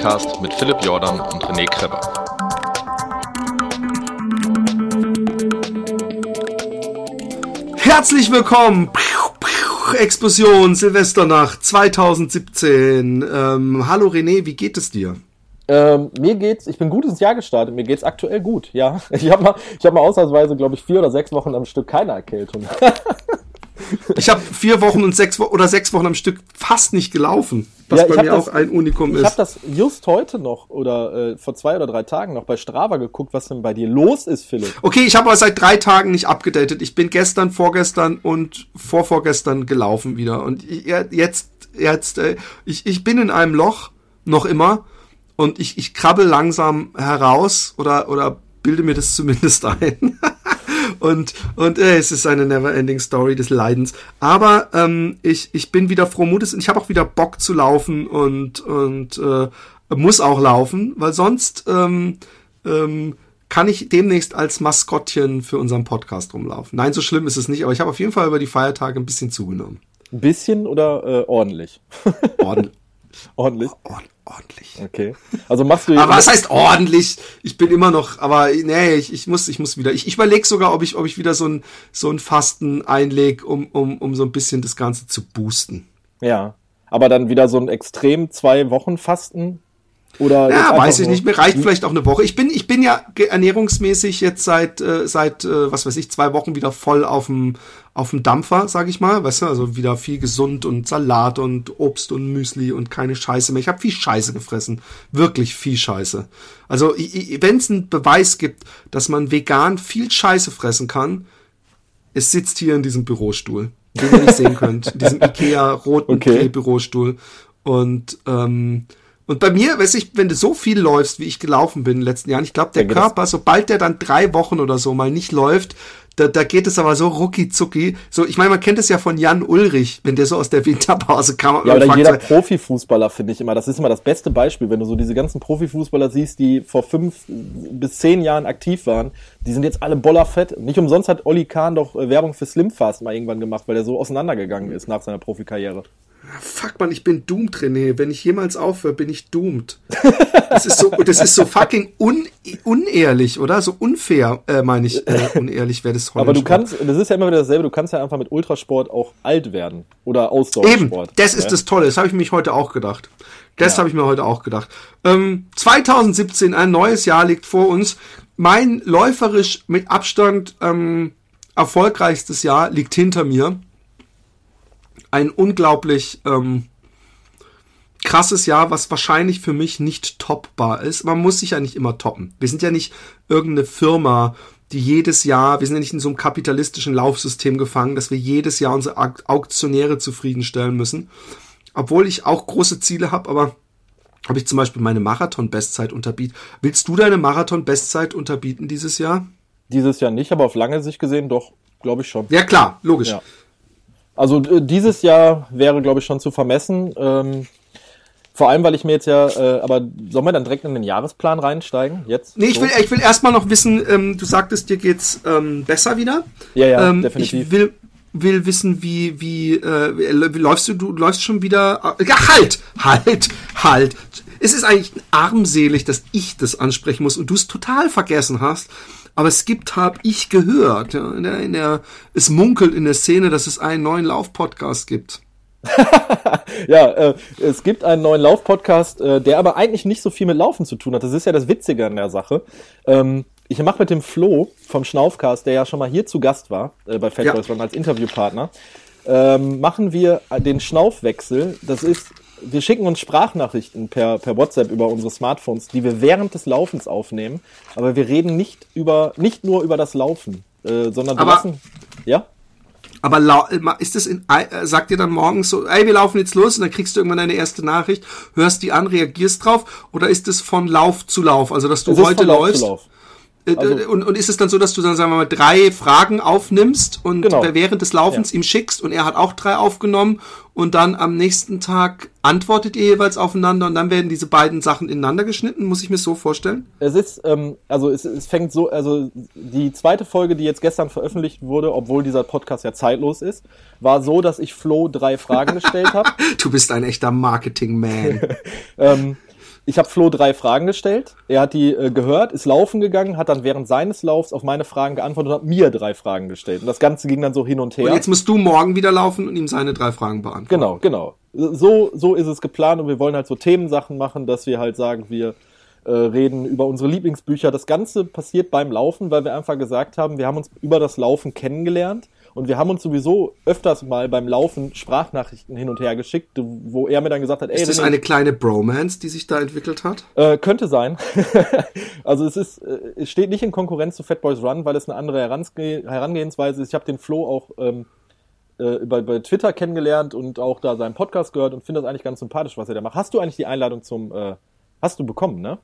Joggingcast mit Philipp Jordan und René Kreber. Herzlich willkommen! Explosion, Silvesternacht 2017. Ähm, hallo René, wie geht es dir? Ähm, mir geht's, ich bin gut ins Jahr gestartet, mir geht's aktuell gut, ja. Ich habe mal, ich hab mal ausnahmsweise, glaube ich, vier oder sechs Wochen am Stück keine Erkältung. Ich habe vier Wochen und sechs Wo oder sechs Wochen am Stück fast nicht gelaufen, was Ja, bei ich hab mir das- auch ein Unikum Ich ist. habe das just heute noch oder äh, vor zwei oder drei Tagen noch bei Strava geguckt, was denn bei dir los ist, Philipp. Okay, ich habe aber seit drei Tagen nicht abgedatet. Ich bin gestern, vorgestern und vorvorgestern gelaufen wieder. Und ich, jetzt, jetzt, äh, ich, ich bin in einem Loch, noch immer. Und ich, ich krabbel langsam heraus oder, oder bilde mir das zumindest ein. Und und äh, es ist eine never-ending Story des Leidens. Aber ähm, ich, ich bin wieder froh Mutes und ich habe auch wieder Bock zu laufen und, und äh, muss auch laufen, weil sonst ähm, ähm, kann ich demnächst als Maskottchen für unseren Podcast rumlaufen. Nein, so schlimm ist es nicht, aber ich habe auf jeden Fall über die Feiertage ein bisschen zugenommen. Ein bisschen oder äh, ordentlich? Ord ordentlich. ord ordentlich. Okay. Also machst du Aber was heißt ordentlich? Ich bin immer noch, aber nee, ich, ich muss, ich muss wieder. Ich, ich überlege sogar, ob ich, ob ich wieder so ein, so ein Fasten einleg, um, um, um so ein bisschen das Ganze zu boosten. Ja. Aber dann wieder so ein extrem zwei Wochen Fasten? Oder Ja, weiß ich nicht. Mir reicht vielleicht auch eine Woche. Ich bin, ich bin ja ernährungsmäßig jetzt seit, äh, seit, äh, was weiß ich, zwei Wochen wieder voll auf dem, auf dem Dampfer, sag ich mal. Weißt du, also wieder viel gesund und Salat und Obst und Müsli und keine Scheiße mehr. Ich habe viel Scheiße gefressen. Wirklich viel Scheiße. Also, wenn es einen Beweis gibt, dass man vegan viel Scheiße fressen kann, es sitzt hier in diesem Bürostuhl, den ihr nicht sehen könnt. In diesem Ikea roten Okay. Bürostuhl. Und, ähm, und bei mir, weiß ich, wenn du so viel läufst, wie ich gelaufen bin in den letzten Jahren, ich glaube, der Körper, sobald der dann drei Wochen oder so mal nicht läuft, da, da geht es aber so rucki zucki. So, ich meine, man kennt es ja von Jan Ulrich, wenn der so aus der Winterpause kam. Ja, und oder jeder so, Profifußballer finde ich immer. Das ist immer das beste Beispiel, wenn du so diese ganzen Profifußballer siehst, die vor fünf bis zehn Jahren aktiv waren. Die sind jetzt alle bollerfett. Nicht umsonst hat Olli Kahn doch äh, Werbung für Slimfast mal irgendwann gemacht, weil er so auseinandergegangen ist nach seiner Profikarriere. Fuck man, ich bin doomed, René. Wenn ich jemals aufhöre, bin ich doomed. Das ist so, das ist so fucking un, unehrlich, oder? So unfair, äh, meine ich. Äh, unehrlich wäre das Aber du kannst, das ist ja immer wieder dasselbe, du kannst ja einfach mit Ultrasport auch alt werden. Oder Eben, Ausdauersport. das ist ja? das Tolle. Das habe ich mich heute auch gedacht. Das Ja. habe ich mir heute auch gedacht. Ähm, 2017, ein neues Jahr liegt vor uns. Mein läuferisch mit Abstand ähm, erfolgreichstes Jahr liegt hinter mir. Ein unglaublich ähm, krasses Jahr, was wahrscheinlich für mich nicht toppbar ist. Man muss sich ja nicht immer toppen. Wir sind ja nicht irgendeine Firma, die jedes Jahr, wir sind ja nicht in so einem kapitalistischen Laufsystem gefangen, dass wir jedes Jahr unsere Auktionäre zufriedenstellen müssen. Obwohl ich auch große Ziele habe, aber habe ich zum Beispiel meine Marathon-Bestzeit unterbieten. Willst du deine Marathon-Bestzeit unterbieten dieses Jahr? Dieses Jahr nicht, aber auf lange Sicht gesehen doch, glaube ich schon. Ja klar, logisch. Ja. Also dieses Jahr wäre, glaube ich, schon zu vermessen. Ähm, vor allem, weil ich mir jetzt ja, äh, aber sollen wir dann direkt in den Jahresplan reinsteigen? Jetzt? Nee, ich So? will, ich will erstmal noch wissen, ähm, du sagtest, dir geht's ähm, besser wieder. Ja, ja, ähm, definitiv. Ich will, will wissen, wie, wie, äh, wie läufst du, du läufst schon wieder. äh, Ja, halt! Halt! Halt! Es ist eigentlich armselig, dass ich das ansprechen muss und du es total vergessen hast. Aber es gibt, habe ich gehört, ja, in der, in der, es munkelt in der Szene, dass es einen neuen Lauf-Podcast gibt. Ja, äh, es gibt einen neuen Lauf-Podcast, äh, der aber eigentlich nicht so viel mit Laufen zu tun hat. Das ist ja das Witzige an der Sache. Ähm, ich mache mit dem Flo vom Schnaufcast, der ja schon mal hier zu Gast war, äh, bei Fat Ja. Run als Interviewpartner, ähm, machen wir den Schnaufwechsel. Das ist, wir schicken uns Sprachnachrichten per, per WhatsApp über unsere Smartphones, die wir während des Laufens aufnehmen. Aber wir reden nicht über, nicht nur über das Laufen, äh, sondern wir Aber- lassen, ja? Aber ist es in, äh, sagt dir dann morgens so, ey, wir laufen jetzt los und dann kriegst du irgendwann deine erste Nachricht, hörst die an, reagierst drauf oder ist es von Lauf zu Lauf, also dass du Es heute läufst also- und, und ist es dann so, dass du dann sagen wir mal drei Fragen aufnimmst und Genau. während des Laufens ihm schickst und er hat auch drei aufgenommen und dann am nächsten Tag antwortet ihr jeweils aufeinander und dann werden diese beiden Sachen ineinander geschnitten, muss ich mir so vorstellen? Es ist, ähm, also es, es fängt so, also die zweite Folge, die jetzt gestern veröffentlicht wurde, obwohl dieser Podcast ja zeitlos ist, war so, dass ich Flo drei Fragen gestellt habe. Du bist ein echter Marketing-Man. ähm, Ich habe Flo drei Fragen gestellt. Er hat die äh, gehört, ist laufen gegangen, hat dann während seines Laufs auf meine Fragen geantwortet und hat mir drei Fragen gestellt. Und das Ganze ging dann so hin und her. Und jetzt musst du morgen wieder laufen und ihm seine drei Fragen beantworten. Genau, genau. So, so ist es geplant und wir wollen halt so Themensachen machen, dass wir halt sagen, wir äh, reden über unsere Lieblingsbücher. Das Ganze passiert beim Laufen, weil wir einfach gesagt haben, wir haben uns über das Laufen kennengelernt und wir haben uns sowieso öfters mal beim Laufen Sprachnachrichten hin und her geschickt, wo er mir dann gesagt hat, ey, ist das eine kleine Bromance, die sich da entwickelt hat? Äh, könnte sein. also es ist, äh, es steht nicht in Konkurrenz zu Fat Boys Run, weil es eine andere Herange Herangehensweise ist. Ich habe den Flo auch ähm, äh, bei, bei Twitter kennengelernt und auch da seinen Podcast gehört und finde das eigentlich ganz sympathisch, was er da macht. Hast du eigentlich die Einladung zum, äh, hast du bekommen, ne?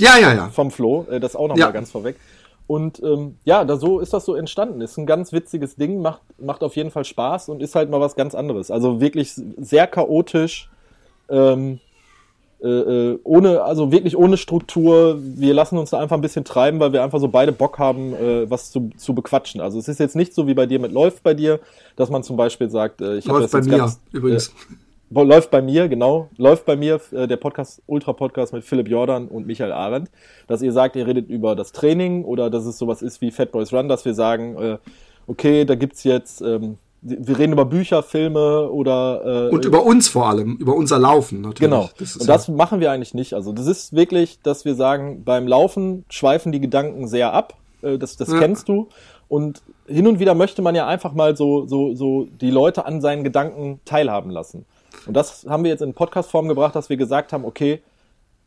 Ja, ja, ja. Vom Flo, äh, das auch nochmal Ja. ganz vorweg. Und ähm, ja, da so ist das so entstanden. Ist ein ganz witziges Ding, macht, macht auf jeden Fall Spaß und ist halt mal was ganz anderes. Also wirklich sehr chaotisch, ähm, äh, äh, ohne, also wirklich ohne Struktur. Wir lassen uns da einfach ein bisschen treiben, weil wir einfach so beide Bock haben, äh, was zu, zu bequatschen. Also es ist jetzt nicht so wie bei dir mit läuft bei dir, dass man zum Beispiel sagt, äh, ich habe Läuft das bei jetzt mir ganz, übrigens. Läuft bei mir, genau. Läuft bei mir äh, der Podcast, Ultra-Podcast mit Philipp Jordan und Michael Arendt, dass ihr sagt, ihr redet über das Training oder dass es sowas ist wie Fat Boys Run, dass wir sagen, äh, okay, da gibt's jetzt, ähm, wir reden über Bücher, Filme oder äh, Und über uns vor allem, über unser Laufen natürlich. Genau. Das und ja- das machen wir eigentlich nicht. Also das ist wirklich, dass wir sagen, beim Laufen schweifen die Gedanken sehr ab. Äh, Das, das Ja. kennst du. Und hin und wieder möchte man ja einfach mal so, so, so die Leute an seinen Gedanken teilhaben lassen. Und das haben wir jetzt in Podcast-Form gebracht, dass wir gesagt haben, okay,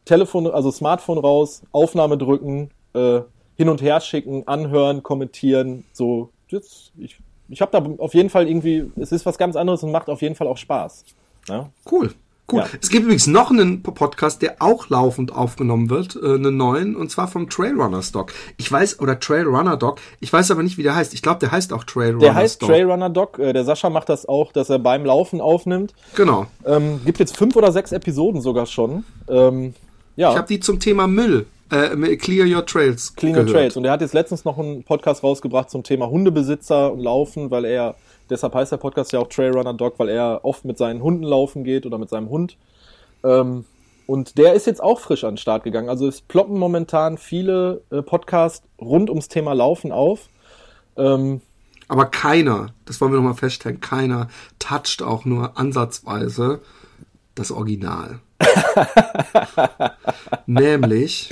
Telefon, also Smartphone raus, Aufnahme drücken, äh, hin und her schicken, anhören, kommentieren, so, jetzt, ich, ich habe da auf jeden Fall irgendwie, es ist was ganz anderes und macht auf jeden Fall auch Spaß. Ja? Cool. Cool. Ja. Es gibt übrigens noch einen Podcast, der auch laufend aufgenommen wird, äh, einen neuen, und zwar vom Trailrunner Stock. Ich weiß, oder Trailrunner Doc, ich weiß aber nicht, wie der heißt. Ich glaube, der heißt auch Trailrunner Der heißt. Trailrunner Doc. Äh, Der Sascha macht das auch, dass er beim Laufen aufnimmt. Genau. Ähm, gibt jetzt fünf oder sechs Episoden sogar schon. Ähm, ja, Ich habe die zum Thema Müll, äh, Clear Your Trails Clean and Trails. Und er hat jetzt letztens noch einen Podcast rausgebracht zum Thema Hundebesitzer und Laufen, weil er, deshalb heißt der Podcast ja auch Trailrunner Doc, weil er oft mit seinen Hunden laufen geht oder mit seinem Hund. Ähm, und der ist jetzt auch frisch an den Start gegangen. Also es ploppen momentan viele äh, Podcasts rund ums Thema Laufen auf. Ähm, Aber keiner, das wollen wir nochmal feststellen, keiner toucht auch nur ansatzweise das Original. Nämlich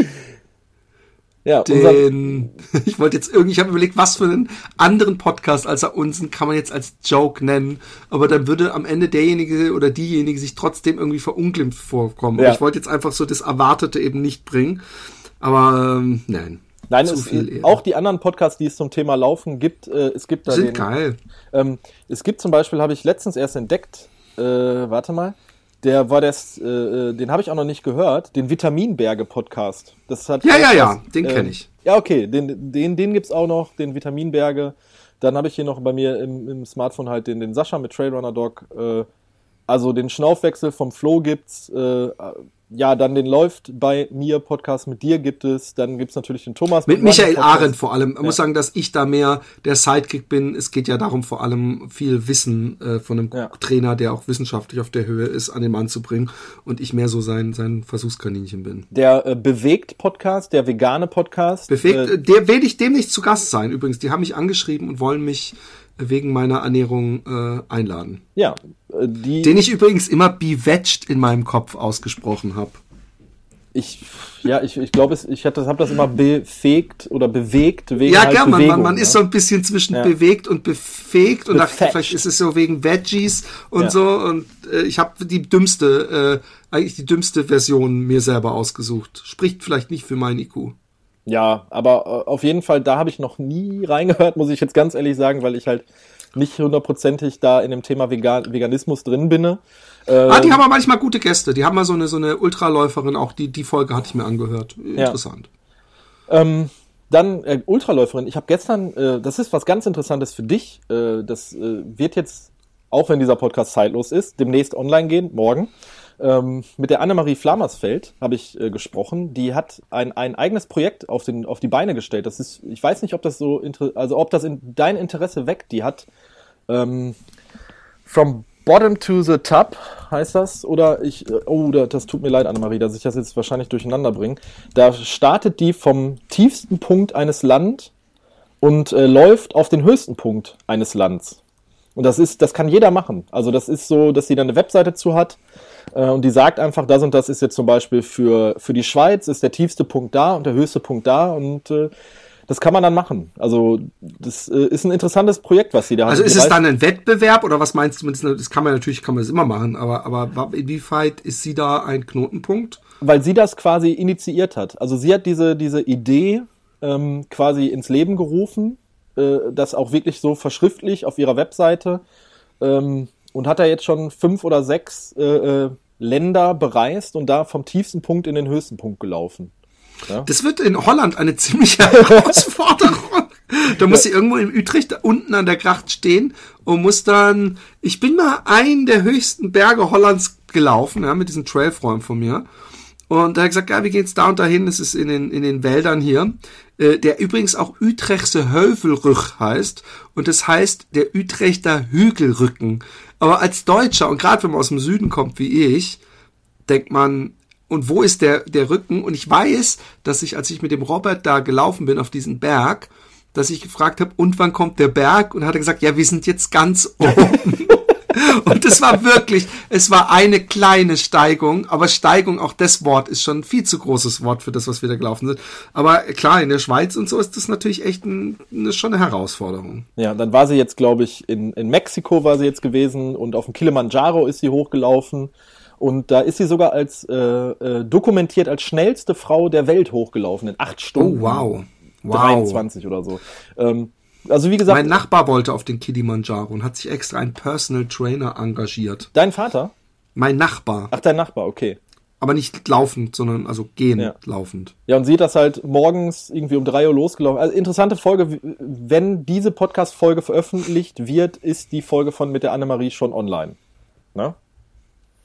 ja, den, ich wollte jetzt irgendwie, ich habe überlegt, was für einen anderen Podcast als unseren kann man jetzt als Joke nennen, aber dann würde am Ende derjenige oder diejenige sich trotzdem irgendwie verunglimpft vorkommen. Ja. Ich wollte jetzt einfach so das Erwartete eben nicht bringen, aber ähm, nein. Nein, zu es, auch die anderen Podcasts, die es zum Thema Laufen gibt, äh, es gibt da sind den, geil. Ähm, es gibt zum Beispiel, habe ich letztens erst entdeckt, äh, warte mal, der war das, äh, äh, den habe ich auch noch nicht gehört, den Vitaminberge-Podcast. Das hat Ja, ja, ja, was, den kenn ähm, ich. Ja, okay, den, den, den gibt's auch noch, den Vitaminberge. Dann habe ich hier noch bei mir im, im Smartphone halt den, den Sascha mit Trailrunner Dog. Äh, also den Schnaufwechsel vom Flo gibt's. Äh, ja, dann den läuft bei mir Podcast mit dir gibt es. Dann gibt's natürlich den Thomas Mit Michael. Arendt vor allem. Man muss sagen, dass ich da mehr der Sidekick bin. Es geht ja darum, vor allem viel Wissen äh, von einem Ja. Trainer, der auch wissenschaftlich auf der Höhe ist, an den Mann zu bringen. Und ich mehr so sein, sein Versuchskaninchen bin. Der äh, bewegt Podcast, der vegane Podcast. Bewegt, Äh, äh, der werde ich demnächst zu Gast sein. Übrigens, die haben mich angeschrieben und wollen mich wegen meiner Ernährung äh, einladen. ja, äh, die Den ich übrigens immer bewetched in meinem Kopf ausgesprochen habe. ich ja, ich, ich glaube, ich habe das immer befegt oder bewegt wegen Ja, halt gern, man, Bewegung, man, man ne? ist so ein bisschen zwischen Ja. bewegt und befegt und dachte, Befetcht. vielleicht ist es so wegen Veggies und Ja. so und äh, ich habe die dümmste, äh, eigentlich die dümmste Version mir selber ausgesucht. Spricht vielleicht nicht für mein IQ. Ja, aber äh, auf jeden Fall, da habe ich noch nie reingehört, muss ich jetzt ganz ehrlich sagen, weil ich halt nicht hundertprozentig da in dem Thema Vegan Veganismus drin bin. Äh, Ah, die haben aber manchmal gute Gäste. Die haben mal so eine so eine Ultraläuferin, auch die die Folge hatte ich mir angehört. Interessant. Ähm, dann äh, Ultraläuferin. Ich habe gestern, äh, das ist was ganz Interessantes für dich. Äh, das äh, wird jetzt, auch wenn dieser Podcast zeitlos ist, demnächst online gehen, morgen. Ähm, mit der Annemarie Flamersfeld habe ich äh, gesprochen. Die hat ein, ein eigenes Projekt auf, den, auf die Beine gestellt. Das ist, ich weiß nicht, ob das so, also ob das in dein Interesse weckt. Die hat ähm, From Bottom to the Top heißt das. Oder ich, äh, oh, das tut mir leid, Annemarie, dass ich das jetzt wahrscheinlich durcheinander bringe. Da startet die vom tiefsten Punkt eines Landes und äh, läuft auf den höchsten Punkt eines Landes. Und das ist, das kann jeder machen. Also das ist so, dass sie dann eine Webseite zu hat äh, und die sagt einfach, das und das ist jetzt zum Beispiel für, für die Schweiz ist der tiefste Punkt da und der höchste Punkt da und äh, das kann man dann machen. Also das äh, ist ein interessantes Projekt, was sie da Also haben. ist es dann ein Wettbewerb oder was meinst du? Das kann man natürlich, kann man das immer machen, aber, aber inwieweit ist sie da ein Knotenpunkt? Weil sie das quasi initiiert hat. Also sie hat diese, diese Idee ähm, quasi ins Leben gerufen, äh, das auch wirklich so verschriftlich auf ihrer Webseite ähm, und hat da jetzt schon fünf oder sechs äh, äh, Länder bereist und da vom tiefsten Punkt in den höchsten Punkt gelaufen. Ja? Das wird in Holland eine ziemliche Herausforderung. Da muss ja. sie irgendwo in Utrecht unten an der Gracht stehen und muss dann, ich bin mal einen der höchsten Berge Hollands gelaufen, ja, mit diesem Trailfreund von mir. Und er hat gesagt, ja, wir gehen jetzt da und dahin, das ist in den, in den Wäldern hier, äh, der übrigens auch Utrechtse Heuvelrück heißt. Und das heißt der Utrechter Hügelrücken. Aber als Deutscher, und gerade wenn man aus dem Süden kommt wie ich, denkt man, und wo ist der, der Rücken? Und ich weiß, dass ich, als ich mit dem Robert da gelaufen bin auf diesen Berg, dass ich gefragt habe, und wann kommt der Berg? Und hat er gesagt, ja, wir sind jetzt ganz oben. Und es war wirklich, es war eine kleine Steigung, aber Steigung, auch das Wort ist schon ein viel zu großes Wort für das, was wir da gelaufen sind. Aber klar, in der Schweiz und so ist das natürlich echt ein, eine, schon eine Herausforderung. Ja, dann war sie jetzt, glaube ich, in, in Mexiko war sie jetzt gewesen und auf dem Kilimanjaro ist sie hochgelaufen. Und da ist sie sogar als äh, äh, dokumentiert als schnellste Frau der Welt hochgelaufen in acht Stunden. Oh wow. wow. 23 oder so. Ähm, also wie gesagt. Mein Nachbar wollte auf den Kilimanjaro und hat sich extra einen Personal Trainer engagiert. Dein Vater? Mein Nachbar. Ach, dein Nachbar, okay. Aber nicht laufend, sondern also gehen ja. laufend. Ja, und sie hat das halt morgens irgendwie um drei Uhr losgelaufen. Also interessante Folge. Wenn diese Podcast-Folge veröffentlicht wird, ist die Folge von mit der Annemarie schon online. Ne?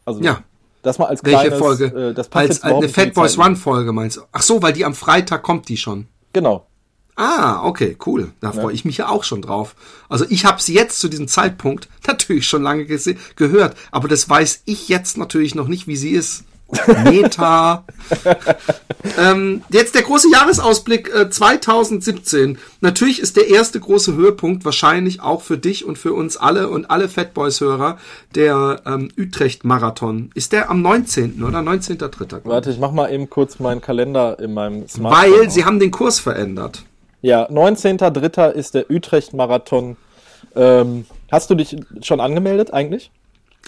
Also ja. Das mal als Welche kleines, Folge? Äh, das passt als, als eine Fat Boys Run Folge meinst du? Ach so, weil die am Freitag kommt die schon. Genau. Ah, okay, cool. Da freue ja. ich mich ja auch schon drauf. Also ich habe sie jetzt zu diesem Zeitpunkt natürlich schon lange gehört, aber das weiß ich jetzt natürlich noch nicht, wie sie ist. Meta. ähm, jetzt der große Jahresausblick äh, 2017. Natürlich ist der erste große Höhepunkt wahrscheinlich auch für dich und für uns alle und alle Fatboys-Hörer der ähm, Utrecht-Marathon. Ist der am 19. oder 19.3.? Warte, ich mach mal eben kurz meinen Kalender in meinem Smartphone. Weil auf. sie haben den Kurs verändert. Ja, 19.3. ist der Utrecht-Marathon. Ähm, hast du dich schon angemeldet eigentlich?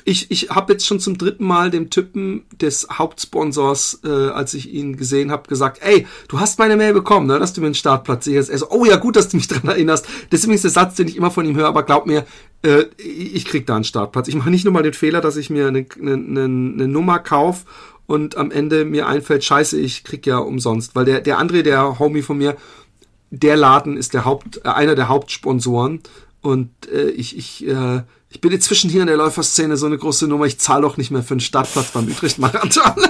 ich, ich habe jetzt schon zum dritten Mal dem Typen des Hauptsponsors, äh, als ich ihn gesehen habe, gesagt, ey, du hast meine Mail bekommen, ne, dass du mir einen Startplatz sicherst. Er so, oh ja, gut, dass du mich dran erinnerst. Das ist übrigens der Satz, den ich immer von ihm höre, aber glaub mir, äh, ich krieg da einen Startplatz. Ich mache nicht nur mal den Fehler, dass ich mir eine, eine, eine, eine Nummer kauf und am Ende mir einfällt, scheiße, ich krieg ja umsonst. Weil der, der André, der Homie von mir, der Laden ist der Haupt, äh, einer der Hauptsponsoren und äh, ich, ich äh, ich bin inzwischen hier in der Läuferszene so eine große Nummer, ich zahle doch nicht mehr für einen Startplatz beim Utrecht-Marathon.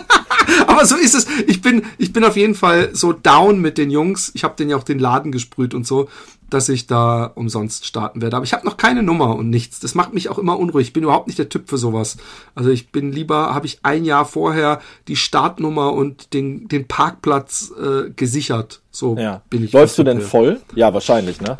Aber so ist es. Ich bin, ich bin auf jeden Fall so down mit den Jungs. Ich habe denen ja auch den Laden gesprüht und so, dass ich da umsonst starten werde. Aber ich habe noch keine Nummer und nichts. Das macht mich auch immer unruhig. Ich bin überhaupt nicht der Typ für sowas. Also ich bin lieber, habe ich ein Jahr vorher die Startnummer und den, den Parkplatz äh, gesichert. So ja. bin ich. Läufst du denn voll? Ja, wahrscheinlich, ne?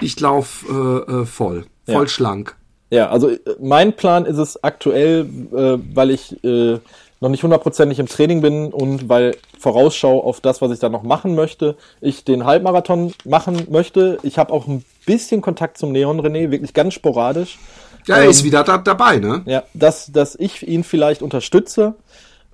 Ich lauf äh, äh, voll. Voll ja. schlank. Ja, also äh, mein Plan ist es aktuell, äh, weil ich äh, noch nicht hundertprozentig im Training bin und weil Vorausschau auf das, was ich da noch machen möchte, ich den Halbmarathon machen möchte. Ich habe auch ein bisschen Kontakt zum Neon René, wirklich ganz sporadisch. Ja, er ähm, ist wieder da, dabei, ne? Ja, dass, dass ich ihn vielleicht unterstütze.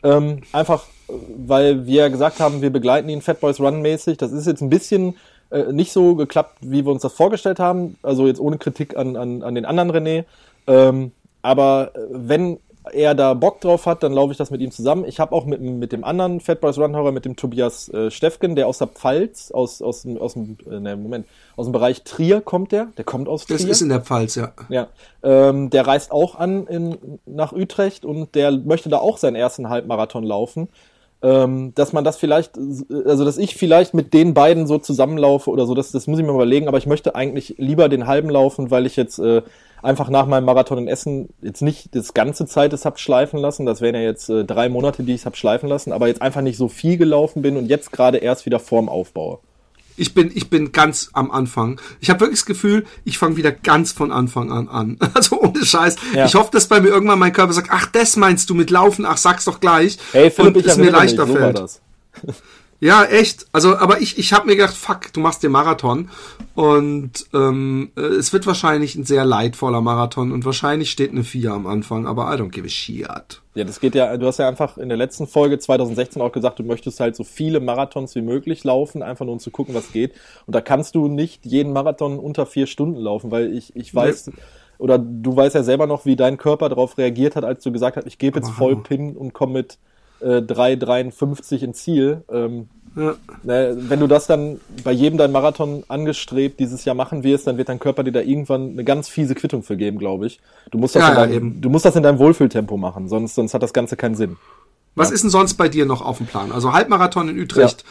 Ähm, einfach, weil wir gesagt haben, wir begleiten ihn Fat Boys Run mäßig. Das ist jetzt ein bisschen äh, nicht so geklappt, wie wir uns das vorgestellt haben. Also jetzt ohne Kritik an, an, an den anderen René. Ähm, aber äh, wenn er da Bock drauf hat, dann laufe ich das mit ihm zusammen. Ich habe auch mit, mit dem anderen Fat Boys Run Horror, mit dem Tobias äh, Steffgen, der aus der Pfalz, aus, aus, aus dem, äh, ne, Moment, aus dem Bereich Trier kommt der, der kommt aus Trier. Das ist in der Pfalz, ja. Ja, ähm, der reist auch an in, nach Utrecht und der möchte da auch seinen ersten Halbmarathon laufen ähm, dass man das vielleicht, also dass ich vielleicht mit den beiden so zusammenlaufe oder so, das, das muss ich mir überlegen, aber ich möchte eigentlich lieber den halben laufen, weil ich jetzt äh, einfach nach meinem Marathon in Essen jetzt nicht das ganze Zeit es hab schleifen lassen. Das wären ja jetzt äh, drei Monate, die ich es hab schleifen lassen, aber jetzt einfach nicht so viel gelaufen bin und jetzt gerade erst wieder vorm aufbaue. Ich bin, ich bin ganz am Anfang. Ich habe wirklich das Gefühl, ich fange wieder ganz von Anfang an an. Also ohne Scheiß. Ja. Ich hoffe, dass bei mir irgendwann mein Körper sagt, ach, das meinst du mit Laufen, ach, sag's doch gleich. Hey Philipp, und ich es mir erinnere mich, leichter so fällt. Ja, echt. Also, aber ich, ich habe mir gedacht, fuck, du machst den Marathon. Und ähm, äh, es wird wahrscheinlich ein sehr leidvoller Marathon und wahrscheinlich steht eine 4 am Anfang, aber I don't give a shit. Ja, das geht ja, du hast ja einfach in der letzten Folge 2016 auch gesagt, du möchtest halt so viele Marathons wie möglich laufen, einfach nur um zu gucken, was geht. Und da kannst du nicht jeden Marathon unter vier Stunden laufen, weil ich, ich weiß, oder du weißt ja selber noch, wie dein Körper darauf reagiert hat, als du gesagt hast, ich gebe jetzt voll. Pin und komme mit äh, 3,53 ins Ziel. Ähm, Ja. ne, wenn du das dann bei jedem dein Marathon angestrebt dieses Jahr machen wirst, dann wird dein Körper dir da irgendwann eine ganz fiese Quittung für geben, glaube ich. Du musst das, Ja, in ja, deinem, eben. du musst das in deinem Wohlfühltempo machen, sonst, sonst hat das Ganze keinen Sinn. Was ist denn sonst bei dir noch auf dem Plan? Also Halbmarathon in Utrecht.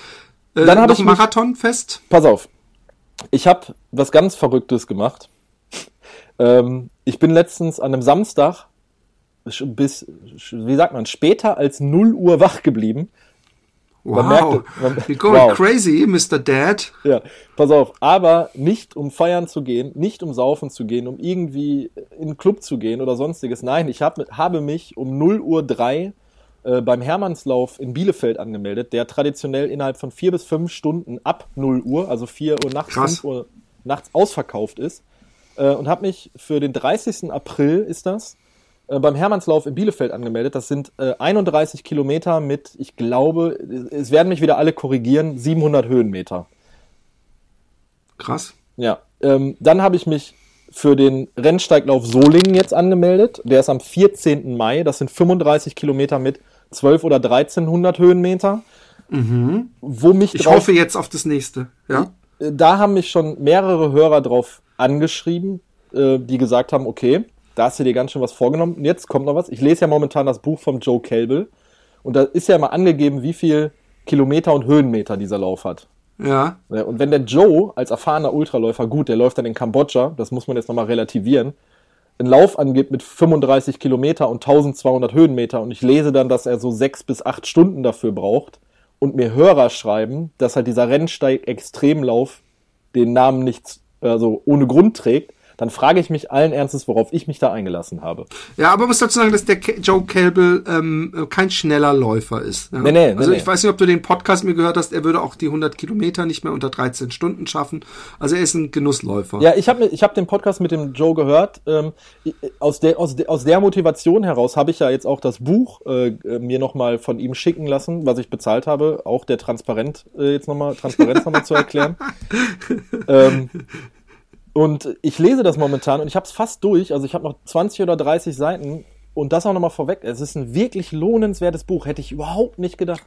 Äh, Dann hab noch ich Marathon fest? Pass auf. Ich habe was ganz Verrücktes gemacht. ähm, ich bin letztens an einem Samstag bis, wie sagt man, später als 0 Uhr wach geblieben. Wow. merkt- man- You're going Wow. crazy, Mr. Dad. Ja, pass auf. Aber nicht um feiern zu gehen, nicht um saufen zu gehen, um irgendwie in einen Club zu gehen oder sonstiges. Nein, ich hab, habe mich um 0 Uhr 3 äh, beim Hermannslauf in Bielefeld angemeldet, der traditionell innerhalb von vier bis fünf Stunden ab 0 Uhr, also 4 Uhr nachts, Krass. 5 Uhr nachts ausverkauft ist. Äh, und habe mich für den 30. April ist das äh, beim Hermannslauf in Bielefeld angemeldet. Das sind äh, 31 Kilometer mit, ich glaube, es werden mich wieder alle korrigieren, 700 Höhenmeter. Krass. Ja, ähm, dann habe ich mich für den Rennsteiglauf Solingen jetzt angemeldet. Der ist am 14. Mai. Das sind 35 Kilometer mit 12 oder 1300 Höhenmeter. Wo mich Ich drauf, hoffe jetzt auf das nächste. Ja. äh, da haben mich schon mehrere Hörer drauf angeschrieben, äh, die gesagt haben, okay, da hast du dir ganz schön was vorgenommen. Und jetzt kommt noch was. Ich lese ja momentan das Buch vom Joe Kelbel. Und da ist ja immer angegeben, wie viel Kilometer und Höhenmeter dieser Lauf hat. Ja. Ja, Und wenn der Joe als erfahrener Ultraläufer, gut, der läuft dann in Kambodscha, das muss man jetzt nochmal relativieren, einen Lauf angibt mit 35 Kilometer und 1200 Höhenmeter und ich lese dann, dass er so sechs bis acht Stunden dafür braucht und mir Hörer schreiben, dass halt dieser Rennsteig-Extremlauf den Namen nicht, also ohne Grund trägt, dann frage ich mich allen Ernstes, worauf ich mich da eingelassen habe. Ja, aber man muss dazu sagen, dass der Joe Kelbel ähm, kein schneller Läufer ist. Ja? Nee, nee, also nee, ich nee. weiß nicht, ob du den Podcast mir gehört hast, er würde auch die 100 Kilometer nicht mehr unter 13 Stunden schaffen. Also er ist ein Genussläufer. Ja, ich habe ich hab den Podcast mit dem Joe gehört. Ähm, ich- aus, der, aus, der, aus der Motivation heraus habe ich ja jetzt auch das Buch äh, äh, mir nochmal von ihm schicken lassen, was ich bezahlt habe. Auch der Transparent äh, jetzt nochmal Transparenz nochmal zu erklären. ähm, und ich lese das momentan und ich habe es fast durch. Also ich habe noch 20 oder 30 Seiten. Und das auch nochmal vorweg. Es ist ein wirklich lohnenswertes Buch. Hätte ich überhaupt nicht gedacht.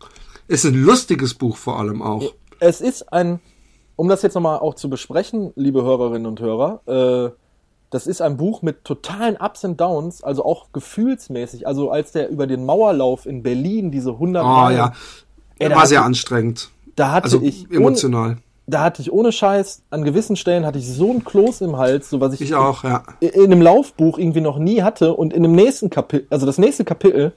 Ist ein lustiges Buch vor allem auch. Es ist ein, um das jetzt nochmal auch zu besprechen, liebe Hörerinnen und Hörer, äh, das ist ein Buch mit totalen Ups und Downs, also auch gefühlsmäßig. Also als der über den Mauerlauf in Berlin diese 100 Oh Meilen, ja. Ey, War sehr anstrengend. da hatte Also ich emotional. Da hatte ich ohne Scheiß, an gewissen Stellen hatte ich so ein Kloß im Hals, so was ich, Ich auch, ja. in, in einem Laufbuch irgendwie noch nie hatte und in dem nächsten Kapitel, also das nächste Kapitel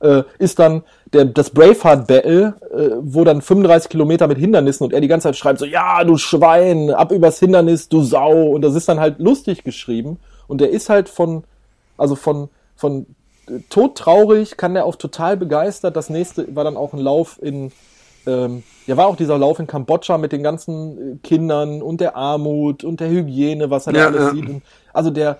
äh, ist dann der, das Braveheart Battle, äh, wo dann 35 Kilometer mit Hindernissen und er die ganze Zeit schreibt so, ja, du Schwein, ab übers Hindernis, du Sau und das ist dann halt lustig geschrieben und der ist halt von, also von, von äh, todtraurig kann der auf total begeistert. Das nächste war dann auch ein Lauf in, ähm, ja, war auch dieser Lauf in Kambodscha mit den ganzen äh, Kindern und der Armut und der Hygiene, was er da Ja, alles ja. sieht. Und, also der,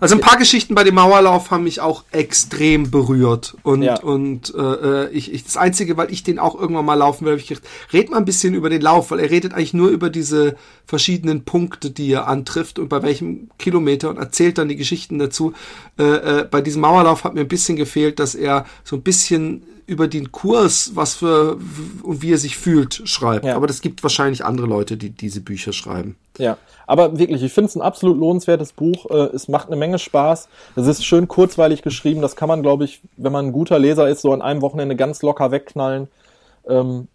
Also ein paar Geschichten bei dem Mauerlauf haben mich auch extrem berührt. Und, Ja. und äh, ich, ich, das Einzige, weil ich den auch irgendwann mal laufen will, habe ich gedacht, red mal ein bisschen über den Lauf, weil er redet eigentlich nur über diese verschiedenen Punkte, die er antrifft und bei welchem Kilometer und erzählt dann die Geschichten dazu. Äh, äh, bei diesem Mauerlauf hat mir ein bisschen gefehlt, dass er so ein bisschen über den Kurs, was für und wie er sich fühlt, schreibt. Ja. Aber das gibt wahrscheinlich andere Leute, die diese Bücher schreiben. Ja, aber wirklich, ich finde es ein absolut lohnenswertes Buch. Äh, Es macht eine Menge Spaß. Es ist schön kurzweilig geschrieben. Das kann man, glaube ich, wenn man ein guter Leser ist, so an einem Wochenende ganz locker wegknallen. Ähm,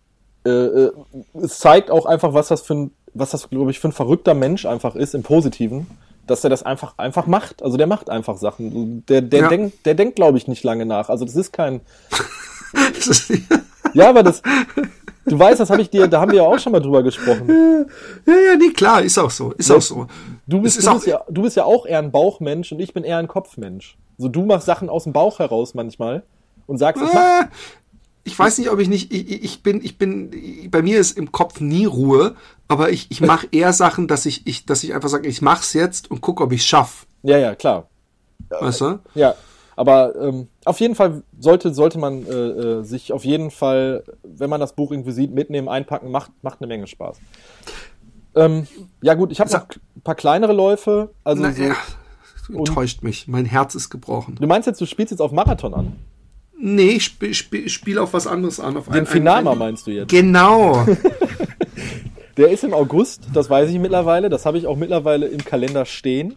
äh, äh, es zeigt auch einfach, was das für ein, was das, glaube ich, für ein verrückter Mensch einfach ist, im Positiven. dass er das einfach, einfach macht. Also der macht einfach Sachen. Der, der Ja. denkt, der denkt, glaube ich, nicht lange nach. Also das ist kein, ja, aber das, du weißt, das habe ich dir, da haben wir ja auch schon mal drüber gesprochen. ja, ja, nee, klar, ist auch so. Ist auch so. Du bist, Es ist du, bist ja, du bist ja auch eher ein Bauchmensch und ich bin eher ein Kopfmensch. So, du machst Sachen aus dem Bauch heraus manchmal und sagst, ich mach, Äh, ich weiß nicht, ob ich nicht, ich, ich bin, ich bin, bei mir ist im Kopf nie Ruhe, aber ich, ich mache eher Sachen, dass ich, ich, dass ich einfach sage, ich mach's jetzt und gucke, ob ich schaff. ja, ja, klar. Weißt du? Ja, aber ähm, auf jeden Fall sollte, sollte man äh, äh, sich auf jeden Fall, wenn man das Buch irgendwie sieht, mitnehmen, einpacken, macht, macht eine Menge Spaß. Ähm, ja gut, ich habe noch ein paar kleinere Läufe. Also Na, so, ja, du enttäuscht mich. Mein Herz ist gebrochen. du meinst jetzt, du spielst jetzt auf Marathon an? Nee, ich spiel, spiel, spiel auf was anderes an. Auf Den Finama meinst du jetzt? Genau. Der ist im August, das weiß ich mittlerweile, das habe ich auch mittlerweile im Kalender stehen.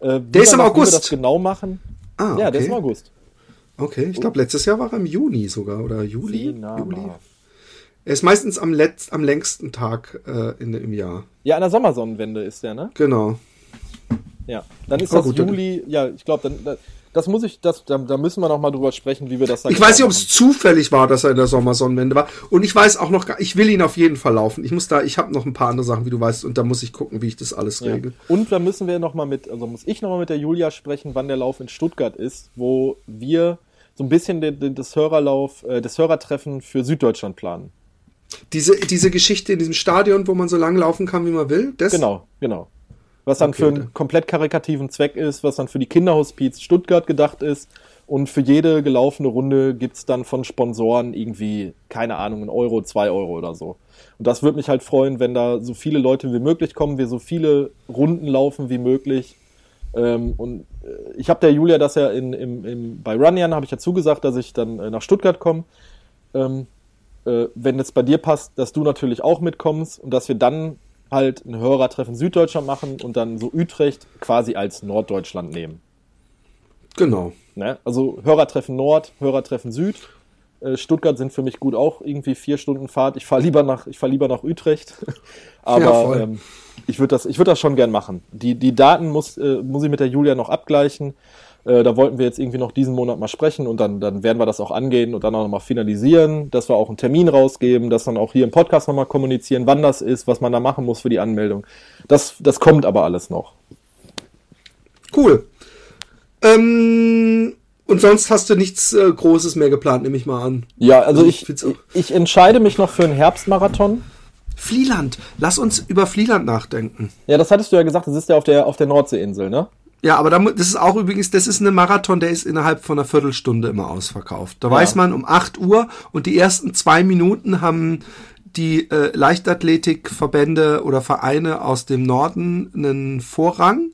Äh, Der ist im das- Wie wir August? das genau machen. Ah, Ja, der ist okay. im August. Okay, ich glaube, letztes Jahr war er im Juni sogar oder Juli. Juli. Er ist meistens am, letzt, am längsten Tag äh, in, im Jahr. Ja, an der Sommersonnenwende ist der, ne? Genau. Ja. Dann ist Oh, das gut, Juli, ja, ich glaube, dann, da- das muss ich, das, da, da müssen wir noch mal drüber sprechen, wie wir das dann Ich weiß nicht, ob es zufällig war, dass er in der Sommersonnenwende war. Und ich weiß auch noch, gar- ich will ihn auf jeden Fall laufen. Ich muss da, ich habe noch ein paar andere Sachen, wie du weißt, und da muss ich gucken, wie ich das alles Ja. regel. Und da müssen wir noch mal mit, also muss ich noch mal mit der Julia sprechen, wann der Lauf in Stuttgart ist, wo wir so ein bisschen den, den, das Hörerlauf, äh, das Hörertreffen für Süddeutschland planen. Diese, diese Geschichte in diesem Stadion, wo man so lang laufen kann, wie man will, das? Genau, genau. Was dann Okay, für einen komplett karikativen Zweck ist, was dann für die Kinderhospiz Stuttgart gedacht ist. Und für jede gelaufene Runde gibt's dann von Sponsoren irgendwie, keine Ahnung, ein Euro, zwei Euro oder so. Und das würde mich halt freuen, wenn da so viele Leute wie möglich kommen, wir so viele Runden laufen wie möglich. Ähm, und äh, ich habe der Julia das ja in, im, im, bei Runyan habe ich ja zugesagt, dass ich dann äh, nach Stuttgart komme. Ähm, äh, wenn es bei dir passt, dass du natürlich auch mitkommst und dass wir dann halt ein Hörertreffen Süddeutschland machen und dann so Utrecht quasi als Norddeutschland nehmen. Genau. Ne? Also Hörertreffen Nord, Hörertreffen Süd. Äh, Stuttgart sind für mich gut auch irgendwie vier Stunden Fahrt. Ich fahre lieber nach, ich fahre lieber nach Utrecht. Ja, Aber voll. ähm, ich würde das, ich würde das schon gern machen. Die, die Daten muss, äh, muss ich mit der Julia noch abgleichen. Äh, da wollten wir jetzt irgendwie noch diesen Monat mal sprechen und dann, dann werden wir das auch angehen und dann auch nochmal finalisieren, dass wir auch einen Termin rausgeben, dass dann auch hier im Podcast nochmal kommunizieren, wann das ist, was man da machen muss für die Anmeldung. Das, das kommt aber alles noch. Cool. Ähm, und sonst hast du nichts äh, Großes mehr geplant, nehme ich mal an. Ja, also Also ich, ich ich entscheide mich noch für einen Herbstmarathon. Flieland. Lass uns über Flieland nachdenken. Ja, das hattest du ja gesagt, das ist ja auf der, auf der Nordseeinsel, ne? Ja, aber das ist auch übrigens, das ist eine Marathon, der ist innerhalb von einer Viertelstunde immer ausverkauft. Da weiß man um 8 Uhr und die ersten zwei Minuten haben die äh, Leichtathletikverbände oder Vereine aus dem Norden einen Vorrang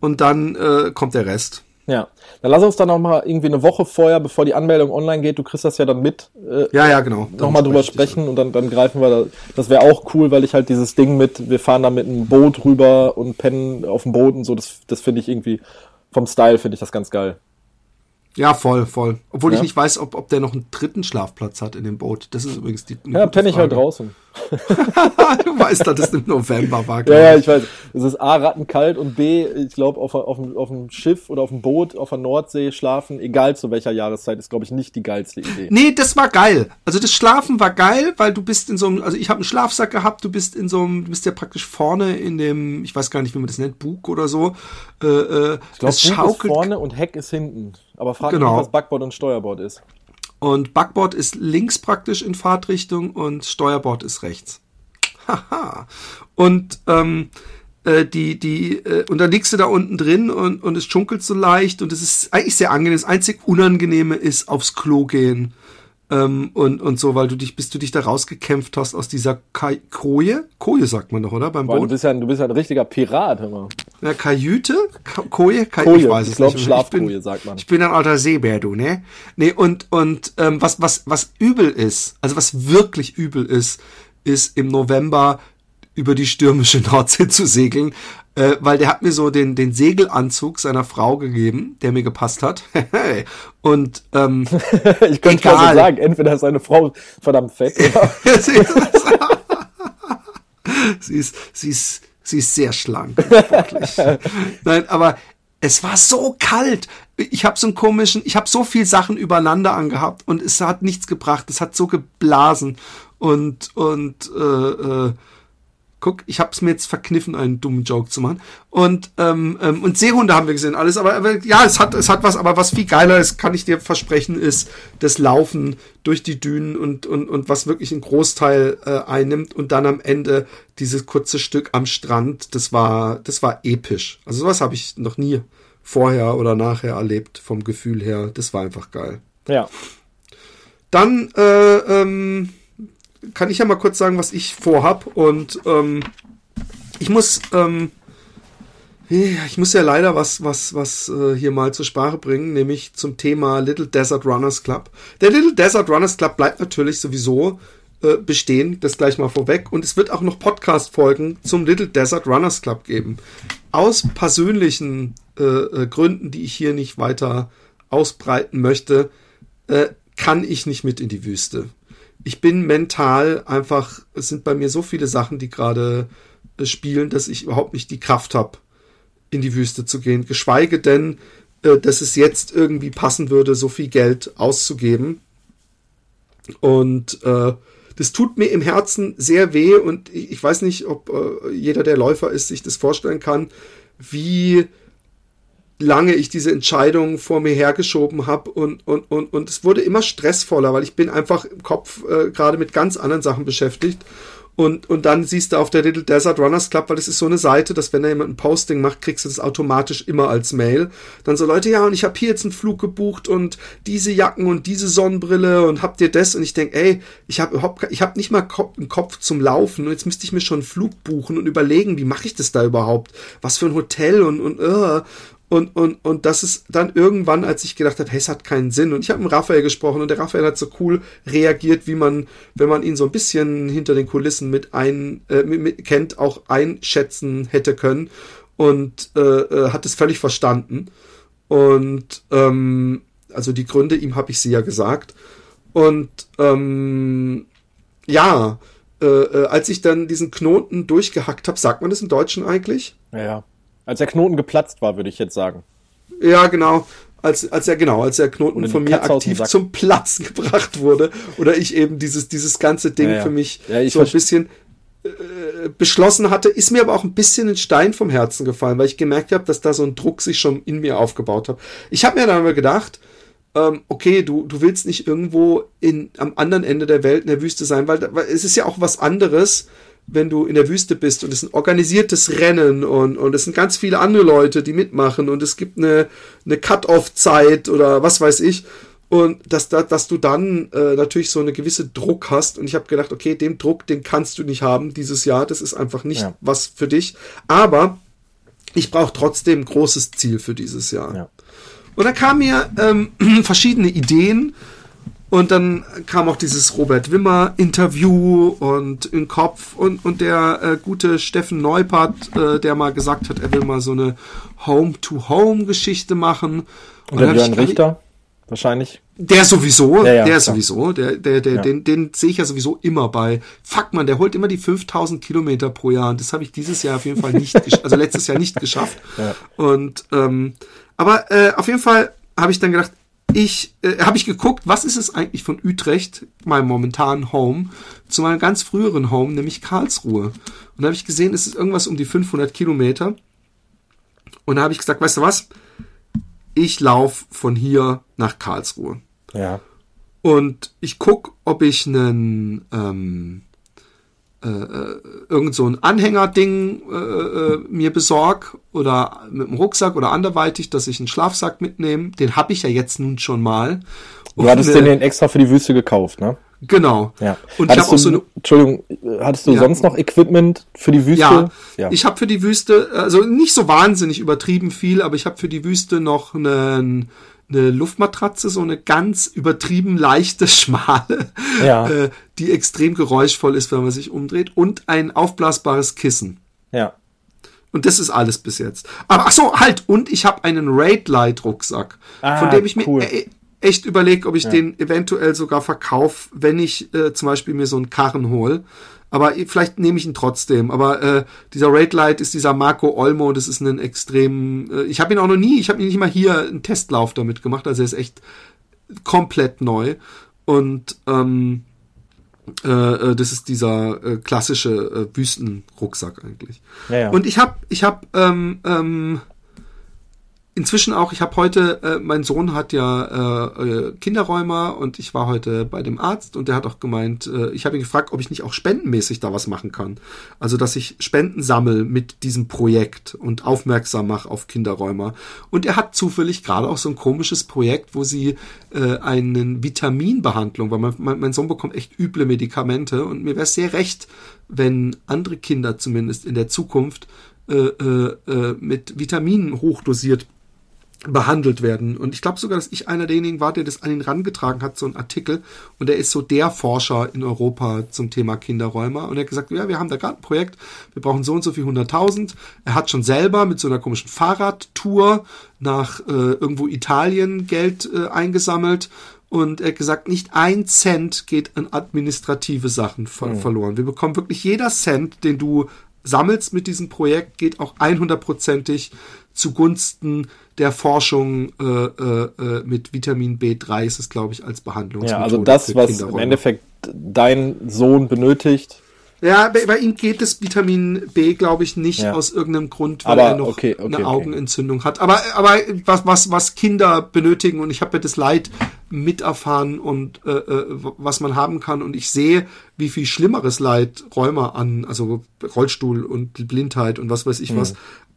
und dann äh, kommt der Rest. Ja. Dann lass uns dann noch mal irgendwie eine Woche vorher, bevor die Anmeldung online geht, du kriegst das ja dann mit, äh, Ja, ja, genau. Nochmal drüber sprechen und dann, dann greifen wir da. Das wäre auch cool, weil ich halt dieses Ding mit, wir fahren da mit einem Boot rüber und pennen auf dem Boot und so, das, das finde ich irgendwie, vom Style finde ich das ganz geil. Ja, voll, voll. Obwohl Ja. ich nicht weiß, ob, ob der noch einen dritten Schlafplatz hat in dem Boot. Das ist übrigens die. Ja, penne ich halt draußen. du weißt, dass das im November war. Ja, ja, ich. weiß. Es ist A, rattenkalt und B, ich glaube, auf, auf, dem- auf dem Schiff oder auf dem Boot auf der Nordsee schlafen, egal zu welcher Jahreszeit, ist, glaube ich, nicht die geilste Idee. Nee, das war geil. Also das Schlafen war geil, weil du bist in so einem, also ich habe einen Schlafsack gehabt, du bist in so einem, du bist ja praktisch vorne in dem, ich weiß gar nicht, wie man das nennt, Bug oder so. Äh, äh, Ich glaube, Bug ist schaukelt vorne und Heck ist hinten. Aber frag mich Genau. nicht, was Backbord und Steuerbord ist. und Backbord ist links praktisch in Fahrtrichtung und Steuerbord ist rechts. Haha. Und ähm, äh, die, die, äh, und dann liegst du da unten drin und, und es schunkelt so leicht und es ist eigentlich sehr angenehm. Das einzig Unangenehme ist aufs Klo gehen. Ähm, und, und so, weil du dich, bis du dich da rausgekämpft hast aus dieser Kai Koje, Koje sagt man doch, oder? Beim Boah, du Boot? bist ja, ein- du bist ja ein richtiger Pirat, hör mal. Ja, Kajüte? Ka Koje? Kaj Koje, ich weiß ich es glaub, nicht. Schlafkoje bin, sagt man. Ich bin ein alter Seebär, du, ne? Nee, und, und ähm, was, was, was übel ist, also was wirklich übel ist, ist im November über die stürmische Nordsee zu segeln, äh, weil der hat mir so den, den Segelanzug seiner Frau gegeben, der mir gepasst hat. und ähm, ich könnte Egal. so sagen, entweder ist seine Frau verdammt fett sie ist, sie ist, sie ist, sehr schlank. Nein, aber es war so kalt. Ich habe so einen komischen, ich habe so viel Sachen übereinander angehabt und es hat nichts gebracht. Es hat so geblasen und und äh, äh, guck, ich habe es mir jetzt verkniffen, einen dummen Joke zu machen. Und ähm, ähm, und Seehunde haben wir gesehen, alles. Aber, aber ja, es hat es hat was. Aber was viel geiler ist, kann ich dir versprechen, ist das Laufen durch die Dünen und und und was wirklich einen Großteil äh, einnimmt und dann am Ende dieses kurze Stück am Strand. Das war das war episch. Also sowas habe ich noch nie vorher oder nachher erlebt vom Gefühl her. Das war einfach geil. Ja. Dann äh, ähm, kann ich ja mal kurz sagen, was ich vorhab. Und ähm, ich muss, ähm, ich muss ja leider was, was, was äh, hier mal zur Sprache bringen, nämlich zum Thema Little Desert Runners Club. Der Little Desert Runners Club bleibt natürlich sowieso äh, bestehen, das gleich mal vorweg. Und es wird auch noch Podcast-Folgen zum Little Desert Runners Club geben. Aus persönlichen äh, äh, Gründen, die ich hier nicht weiter ausbreiten möchte, äh, kann ich nicht mit in die Wüste ich bin mental einfach, es sind bei mir so viele Sachen, die gerade äh, spielen, dass ich überhaupt nicht die Kraft habe, in die Wüste zu gehen. Geschweige denn, äh, dass es jetzt irgendwie passen würde, so viel Geld auszugeben. Und äh, das tut mir im Herzen sehr weh und ich, ich weiß nicht, ob äh, jeder, der Läufer ist, sich das vorstellen kann, wie lange ich diese Entscheidung vor mir hergeschoben habe und, und, und, und es wurde immer stressvoller, weil ich bin einfach im Kopf äh, gerade mit ganz anderen Sachen beschäftigt. Und, und dann siehst du auf der Little Desert Runners Club, weil das ist so eine Seite, dass wenn da jemand ein Posting macht, kriegst du das automatisch immer als Mail. Dann so Leute, ja, und ich habe hier jetzt einen Flug gebucht und diese Jacken und diese Sonnenbrille und habt ihr das? Und ich denk, ey, ich habe überhaupt, ich habe nicht mal einen Kopf zum Laufen und jetzt müsste ich mir schon einen Flug buchen und überlegen, wie mache ich das da überhaupt? Was für ein Hotel und und uh, und, und, und das ist dann irgendwann, als ich gedacht habe, hey, es hat keinen Sinn. Und ich habe mit Raphael gesprochen und der Raphael hat so cool reagiert, wie man, wenn man ihn so ein bisschen hinter den Kulissen mit ein, äh, mit, mit, kennt, auch einschätzen hätte können. Und äh, äh, hat es völlig verstanden. Und ähm, also die Gründe, ihm habe ich sie ja gesagt. Und ähm, ja, äh, äh, als ich dann diesen Knoten durchgehackt habe, sagt man das im Deutschen eigentlich? Ja, ja. Als der Knoten geplatzt war, würde ich jetzt sagen. Ja, genau. Als, als er, genau, als der Knoten von mir aktiv zum Platz gebracht wurde. Oder ich eben dieses, dieses ganze Ding Ja, ja. für mich Ja, so ein bisschen äh, beschlossen hatte, ist mir aber auch ein bisschen ein Stein vom Herzen gefallen, weil ich gemerkt habe, dass da so ein Druck sich schon in mir aufgebaut hat. Ich habe mir dann aber gedacht, ähm, okay, du, du willst nicht irgendwo in, am anderen Ende der Welt in der Wüste sein, weil, weil es ist ja auch was anderes, wenn du in der Wüste bist und es ist ein organisiertes Rennen und, und es sind ganz viele andere Leute, die mitmachen und es gibt eine, eine Cut-off-Zeit oder was weiß ich. Und dass, da- dass du dann äh, natürlich so eine gewisse Druck hast. Und ich habe gedacht, okay, den Druck, den kannst du nicht haben dieses Jahr. Das ist einfach nicht Ja. was für dich. Aber ich brauche trotzdem ein großes Ziel für dieses Jahr. Ja. Und dann kamen mir ähm, verschiedene Ideen und dann kam auch dieses Robert Wimmer Interview und in Kopf und, und der äh, gute Steffen Neupert, äh, der mal gesagt hat, er will mal so eine Home-to-Home-Geschichte machen. Und der dann hab Björn ich- Richter, wahrscheinlich. Der sowieso, Ja, ja, der klar. sowieso, der, der, der, Ja. den, den sehe ich ja sowieso immer bei. Fuck man, der holt immer die 5000 Kilometer pro Jahr und das habe ich dieses Jahr auf jeden Fall nicht, also letztes Jahr nicht geschafft. Und ähm, aber äh, auf jeden Fall habe ich dann gedacht, ich äh, habe ich geguckt, was ist es eigentlich von Utrecht, meinem momentanen Home, zu meinem ganz früheren Home, nämlich Karlsruhe. Und da habe ich gesehen, es ist irgendwas um die 500 Kilometer. Und da habe ich gesagt, weißt du was? Ich laufe von hier nach Karlsruhe. Ja. Und ich guck, ob ich einen ähm, äh, äh, irgend so ein Anhängerding äh, äh, mir besorg oder mit dem Rucksack oder anderweitig, dass ich einen Schlafsack mitnehme. Den habe ich ja jetzt nun schon mal. Du Und hattest eine- den, extra für die Wüste gekauft, ne? Genau. Ja. Und ich hattest habe auch du, so eine Entschuldigung, hattest du Ja. sonst noch Equipment für die Wüste? Ja, ja. ich habe für die Wüste, also nicht so wahnsinnig übertrieben viel, aber ich habe für die Wüste noch einen, eine Luftmatratze, so eine ganz übertrieben leichte, schmale, Ja. äh, die extrem geräuschvoll ist, wenn man sich umdreht, und ein aufblasbares Kissen. ja. Und das ist alles bis jetzt. Aber ach so, halt, und ich habe einen Raid Light Rucksack, Ah, von dem ich mir cool. e echt überlege, ob ich den eventuell sogar verkaufe, wenn ich äh, zum Beispiel mir so einen Karren hole. Aber vielleicht nehme ich ihn trotzdem. Aber äh, dieser Raid Light ist dieser Marco Olmo, das ist ein extrem. Äh, ich habe ihn auch noch nie, ich habe ihn nicht mal hier einen Testlauf damit gemacht, also er ist echt komplett neu. Und ähm, äh, äh das ist dieser äh, klassische äh, Wüstenrucksack eigentlich. Ja, ja. Und ich habe, ich habe ähm, ähm, inzwischen auch, ich habe heute, äh, mein Sohn hat ja äh, äh, Kinderräumer und ich war heute bei dem Arzt und der hat auch gemeint, äh, ich habe ihn gefragt, ob ich nicht auch spendenmäßig da was machen kann. Also, dass ich Spenden sammel mit diesem Projekt und aufmerksam mache auf Kinderräumer. Und er hat zufällig gerade auch so ein komisches Projekt, wo sie äh, einen Vitaminbehandlung, weil mein, mein, mein Sohn bekommt echt üble Medikamente und mir wäre es sehr recht, wenn andere Kinder zumindest in der Zukunft äh, äh, äh mit Vitaminen hochdosiert behandelt werden. Und ich glaube sogar, dass ich einer derjenigen war, der das an ihn rangetragen hat, so ein Artikel. Und er ist so der Forscher in Europa zum Thema Kinderräumer. Und er hat gesagt, ja, wir haben da gerade ein Projekt, wir brauchen so und so viel 100.000. Er hat schon selber mit so einer komischen Fahrradtour nach äh, irgendwo Italien Geld äh, eingesammelt. Und er hat gesagt, nicht ein Cent geht an administrative Sachen ver mhm. verloren. Wir bekommen wirklich jeder Cent, den du sammelst mit diesem Projekt, geht auch 100%ig zugunsten der Forschung äh, äh, äh, mit Vitamin B3 ist es, glaube ich, als Behandlungsmethode. Ja, also das, was im Endeffekt dein Sohn benötigt. Ja, bei, bei ihm geht das Vitamin B, glaube ich, nicht ja. aus irgendeinem Grund, weil aber, er noch okay, okay, eine Augenentzündung hat. Aber, aber was, was, was Kinder benötigen und ich habe ja das Leid miterfahren und äh, äh was man haben kann und ich sehe, wie viel schlimmeres Leid Rheuma an, also Rollstuhl und Blindheit und was weiß ich mhm.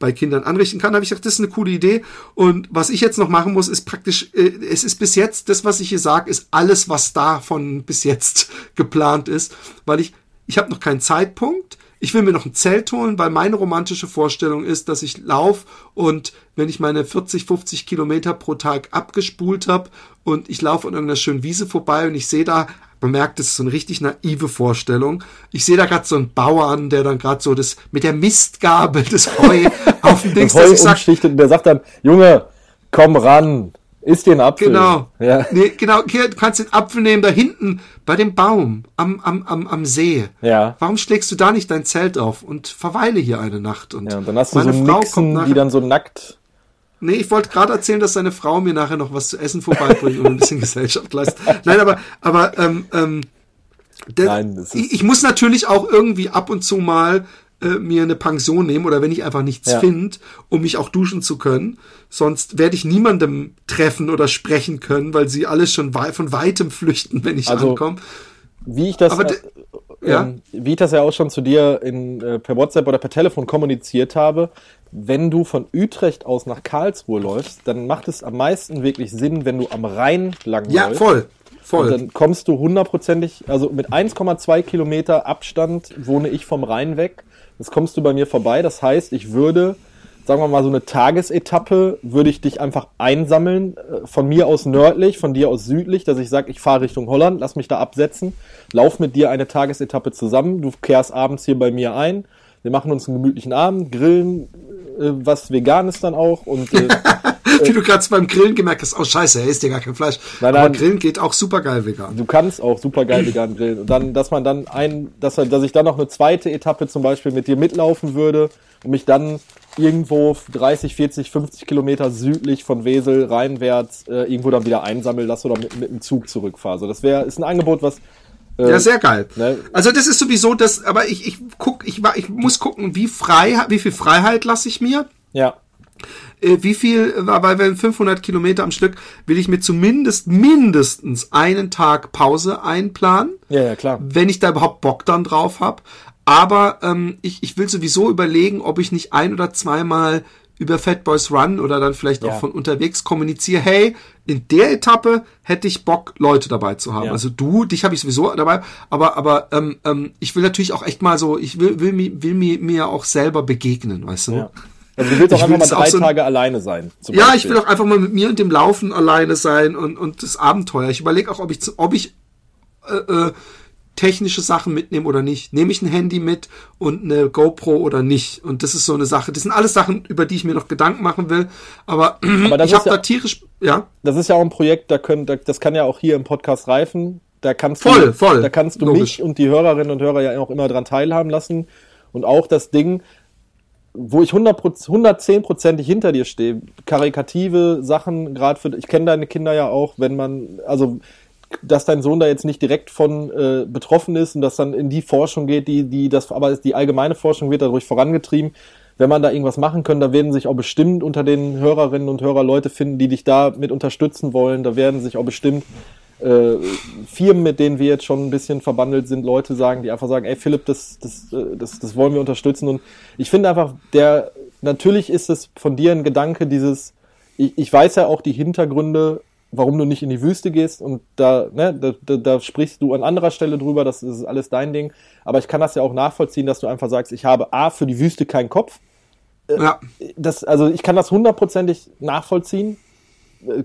Bei Kindern anrichten kann, habe ich gedacht, das ist eine coole Idee. Und was ich jetzt noch machen muss, ist praktisch, äh, es ist bis jetzt, das, was ich hier sage, ist alles, was davon bis jetzt geplant ist, weil ich, ich habe noch keinen Zeitpunkt. Ich will mir noch ein Zelt holen, weil meine romantische Vorstellung ist, dass ich lauf und wenn ich meine 40, 50 Kilometer pro Tag abgespult habe und ich laufe an irgendeiner schönen Wiese vorbei und ich sehe da man merkt, das ist so eine richtig naive Vorstellung. Ich sehe da gerade so einen Bauern, der dann gerade so das mit der Mistgabel das Heu auf dem Dings, Heu umschichtet und der sagt dann, Junge, komm ran, isst den Apfel. Genau. Ja. Nee, genau, hier, du kannst den Apfel nehmen, da hinten bei dem Baum am, am, am, am See. Ja. Warum schlägst du da nicht dein Zelt auf und verweile hier eine Nacht? Und, ja, und dann hast du so Nixen, die dann so nackt Nee, ich wollte gerade erzählen, dass seine Frau mir nachher noch was zu essen vorbeibringt und ein bisschen Gesellschaft leistet. Nein, aber, aber ähm, ähm, der, Nein, ich, ich, muss natürlich auch irgendwie ab und zu mal äh, mir eine Pension nehmen oder wenn ich einfach nichts ja. finde, um mich auch duschen zu können. Sonst werde ich niemandem treffen oder sprechen können, weil sie alles schon wei von weitem flüchten, wenn ich also, ankomme. Wie ich das, aber, äh, ja? Ähm, wie ich das ja auch schon zu dir in, äh, per WhatsApp oder per Telefon kommuniziert habe, wenn du von Utrecht aus nach Karlsruhe läufst, dann macht es am meisten wirklich Sinn, wenn du am Rhein lang ja, läufst. Ja, voll. Voll. Und dann kommst du hundertprozentig, also mit 1,2 Kilometer Abstand wohne ich vom Rhein weg. Jetzt kommst du bei mir vorbei. Das heißt, ich würde, sagen wir mal, so eine Tagesetappe, würde ich dich einfach einsammeln. Äh, von mir aus nördlich, von dir aus südlich, dass ich sage, ich fahre Richtung Holland, lass mich da absetzen, lauf mit dir eine Tagesetappe zusammen. Du kehrst abends hier bei mir ein. Wir machen uns einen gemütlichen Abend, grillen, äh, was vegan ist dann auch und äh, wie du gerade beim Grillen gemerkt hast, oh scheiße, er isst ja gar kein Fleisch. Nein, nein, Aber Grillen geht auch super geil vegan. Du kannst auch super geil vegan grillen. Und dann, dass man dann ein, dass, dass ich dann noch eine zweite Etappe zum Beispiel mit dir mitlaufen würde und mich dann irgendwo 30, 40, 50 Kilometer südlich von Wesel reinwärts äh, irgendwo dann wieder einsammeln lasse oder mit, mit dem Zug zurückfahre. Also das wäre, ist ein Angebot, was äh, ja, sehr geil. Ne? Also das ist sowieso das, aber ich, ich guck, ich, ich muss gucken, wie frei, wie viel Freiheit lasse ich mir. Ja. Äh, wie viel, weil wir 500 Kilometer am Stück, will ich mir zumindest mindestens einen Tag Pause einplanen. Ja, ja, klar. Wenn ich da überhaupt Bock dann drauf habe. Aber ähm, ich, ich will sowieso überlegen, ob ich nicht ein oder zweimal über Fat Boys Run oder dann vielleicht ja. auch von unterwegs kommuniziere, hey, in der Etappe hätte ich Bock, Leute dabei zu haben. Ja. Also du, dich habe ich sowieso dabei, aber aber ähm, ähm, ich will natürlich auch echt mal so, ich will will, will, will mir, mir auch selber begegnen, weißt du? Ja. Also du willst auch einfach mal drei so Tage alleine sein. ja, Beispiel. ich will auch einfach mal mit mir und dem Laufen alleine sein und und das Abenteuer. Ich überlege auch, ob ich ob ich äh, äh, technische Sachen mitnehmen oder nicht. Nehme ich ein Handy mit und eine GoPro oder nicht? Und das ist so eine Sache. Das sind alles Sachen, über die ich mir noch Gedanken machen will. Aber, Aber ich habe ja, da tierisch, ja. Das ist ja auch ein Projekt, da können, das kann ja auch hier im Podcast reifen. Da kannst Voll, du, voll. Da kannst du Logisch. mich und die Hörerinnen und Hörer ja auch immer dran teilhaben lassen. Und auch das Ding, wo ich 100 110%ig hinter dir stehe, karikative Sachen, gerade für, ich kenne deine Kinder ja auch, wenn man, also, dass dein Sohn da jetzt nicht direkt von äh, betroffen ist und dass dann in die Forschung geht, die, die das, aber die allgemeine Forschung wird dadurch vorangetrieben. Wenn man da irgendwas machen kann, da werden sich auch bestimmt unter den Hörerinnen und Hörer Leute finden, die dich da mit unterstützen wollen. Da werden sich auch bestimmt äh, Firmen, mit denen wir jetzt schon ein bisschen verbandelt sind, Leute sagen, die einfach sagen, ey Philipp, das, das, äh, das, das wollen wir unterstützen. Und ich finde einfach, der, natürlich ist es von dir ein Gedanke, dieses, ich, ich weiß ja auch die Hintergründe, warum du nicht in die Wüste gehst und da, ne, da, da, da sprichst du an anderer Stelle drüber, das ist alles dein Ding. Aber ich kann das ja auch nachvollziehen, dass du einfach sagst, ich habe A, für die Wüste keinen Kopf. Ja. Das, also ich kann das hundertprozentig nachvollziehen.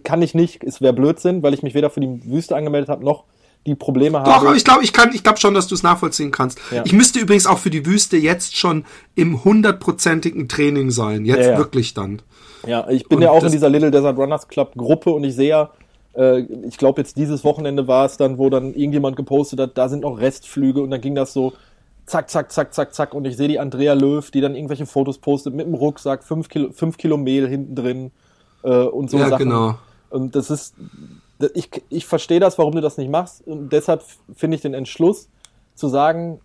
Kann ich nicht, es wäre Blödsinn, weil ich mich weder für die Wüste angemeldet habe, noch die Probleme Doch, habe. aber ich glaube, ich kann, ich glaube schon, dass du es nachvollziehen kannst. Ja. Ich müsste übrigens auch für die Wüste jetzt schon im hundertprozentigen Training sein. Jetzt Ja, wirklich dann. Ja, ich bin Und ja auch in dieser Little Desert Runners Club Gruppe und ich sehe ja, äh, ich glaube jetzt dieses Wochenende war es dann, wo dann irgendjemand gepostet hat, da sind noch Restflüge und dann ging das so zack, zack, zack, zack, zack und ich sehe die Andrea Löw, die dann irgendwelche Fotos postet mit dem Rucksack, fünf Kilo, fünf Kilo Mehl hinten drin äh, und so Ja, Sachen. genau. Und das ist, ich, ich verstehe das, warum du das nicht machst und deshalb finde ich den Entschluss zu sagen,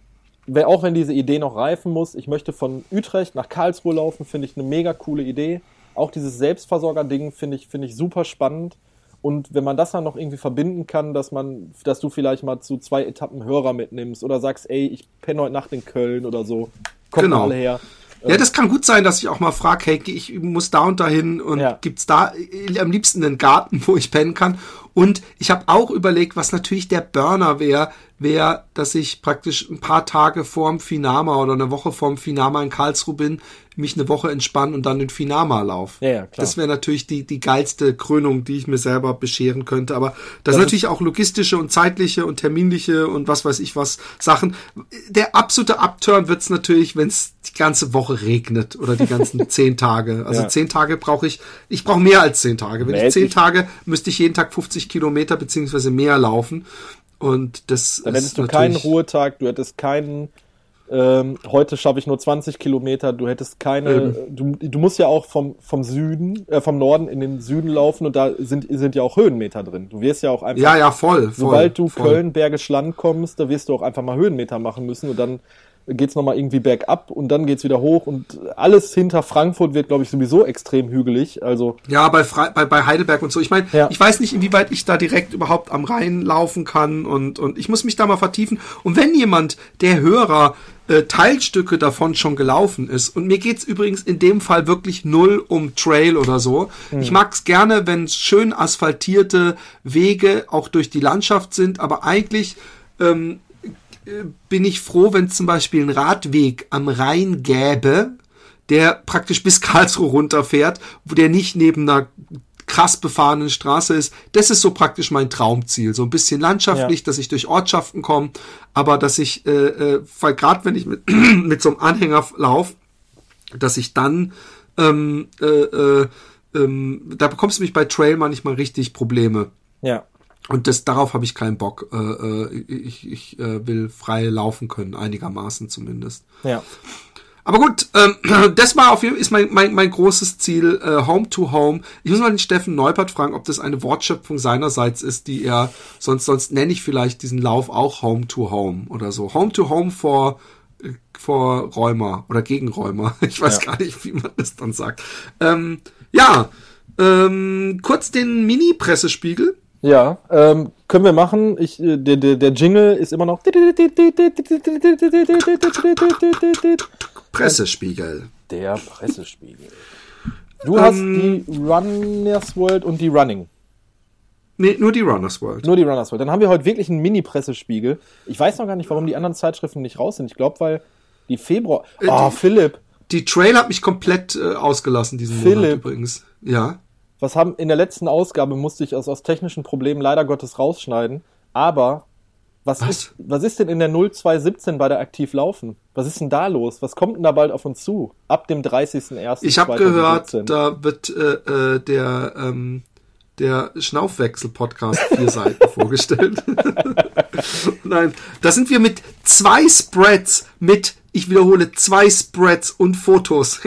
auch wenn diese Idee noch reifen muss, ich möchte von Utrecht nach Karlsruhe laufen, finde ich eine mega coole Idee. Auch dieses Selbstversorger-Ding finde ich, finde ich super spannend. Und wenn man das dann noch irgendwie verbinden kann, dass man, dass du vielleicht mal zu zwei Etappen Hörer mitnimmst oder sagst, ey, ich penne heute Nacht in Köln oder so, kommt Genau. mal alle her. Ja, das kann gut sein, dass ich auch mal frage, hey, ich muss da und dahin und Ja. gibt's da äh, am liebsten einen Garten, wo ich pennen kann. Und ich habe auch überlegt, was natürlich der Burner wäre, wäre, dass ich praktisch ein paar Tage vorm Finama oder eine Woche vorm Finama in Karlsruhe bin, mich eine Woche entspannen und dann den Finama lauf. Ja, ja, klar. Das wäre natürlich die, die geilste Krönung, die ich mir selber bescheren könnte. Aber das, ist- sind natürlich auch logistische und zeitliche und terminliche und was weiß ich was Sachen. Der absolute Upturn wird's natürlich, wenn es die ganze Woche regnet oder die ganzen zehn Tage. Also Ja. zehn Tage brauche ich, ich brauche mehr als zehn Tage. Wenn Nee, ich zehn Tage müsste ich jeden Tag 50 Kilometer beziehungsweise mehr laufen. Und das Dann hättest du keinen Ruhetag, du hättest keinen, ähm, heute schaffe ich nur 20 Kilometer, du hättest keine, du, du musst ja auch vom, vom Süden, äh, vom Norden in den Süden laufen und da sind, sind ja auch Höhenmeter drin. Du wirst ja auch einfach, Ja, ja, voll. voll sobald du voll. Köln, Bergisch Land kommst, da wirst du auch einfach mal Höhenmeter machen müssen und dann geht's noch nochmal irgendwie bergab und dann geht's wieder hoch und alles hinter Frankfurt wird, glaube ich, sowieso extrem hügelig. Also Ja, bei, Fre bei, bei Heidelberg und so. Ich meine, Ja. ich weiß nicht, inwieweit ich da direkt überhaupt am Rhein laufen kann und, und ich muss mich da mal vertiefen. Und wenn jemand, der Hörer, äh, Teilstücke davon schon gelaufen ist, und mir geht's übrigens in dem Fall wirklich null um Trail oder so. Ich mag's gerne, wenn schön asphaltierte Wege auch durch die Landschaft sind, aber eigentlich ähm, äh, bin ich froh, wenn es zum Beispiel einen Radweg am Rhein gäbe, der praktisch bis Karlsruhe runterfährt, wo der nicht neben einer krass befahrenen Straße ist. Das ist so praktisch mein Traumziel. So ein bisschen landschaftlich, Ja. dass ich durch Ortschaften komme, aber dass ich, äh, äh, weil gerade wenn ich mit, mit so einem Anhänger laufe, dass ich dann, ähm, äh, äh, ähm, da bekommst du mich bei Trail manchmal richtig Probleme. ja, Und das, darauf habe ich keinen Bock. Äh, äh, ich ich äh, will frei laufen können, einigermaßen zumindest. ja. Aber gut, ähm, das war auf jeden Fall ist mein, mein, mein großes Ziel, äh, Home to Home. Ich muss mal den Steffen Neupert fragen, ob das eine Wortschöpfung seinerseits ist, die er, sonst, sonst nenne ich vielleicht diesen Lauf auch Home to Home oder so. Home to Home vor, äh, vor Räumer oder gegen Räumer. Ich weiß Ja. gar nicht, wie man das dann sagt. Ähm, ja, ähm, kurz den Mini-Pressespiegel. Ja, ähm, können wir machen. Ich, äh, der, der, der Jingle ist immer noch. Pressespiegel. Der Pressespiegel. Du hast Ähm, die Runners World und die Running. Nee, nur die Runners World. Nur die Runners World. Dann haben wir heute wirklich einen Mini-Pressespiegel. Ich weiß noch gar nicht, warum die anderen Zeitschriften nicht raus sind. Ich glaube, weil die Februar. Oh, die- Philipp, Die Trail hat mich komplett äh, ausgelassen diesen Monat Philipp. übrigens. Ja. Was haben in der letzten Ausgabe musste ich aus, aus technischen Problemen leider Gottes rausschneiden. Aber was, Was? Ist, was ist denn in der 0217 bei der Aktiv Laufen? Was ist denn da los? Was kommt denn da bald auf uns zu? Ab dem 30.01. Ich habe gehört, da wird äh, äh, der ähm, der Schnaufwechsel-Podcast vier Seiten vorgestellt. Nein, da sind wir mit zwei Spreads, mit, ich wiederhole, zwei Spreads und Fotos.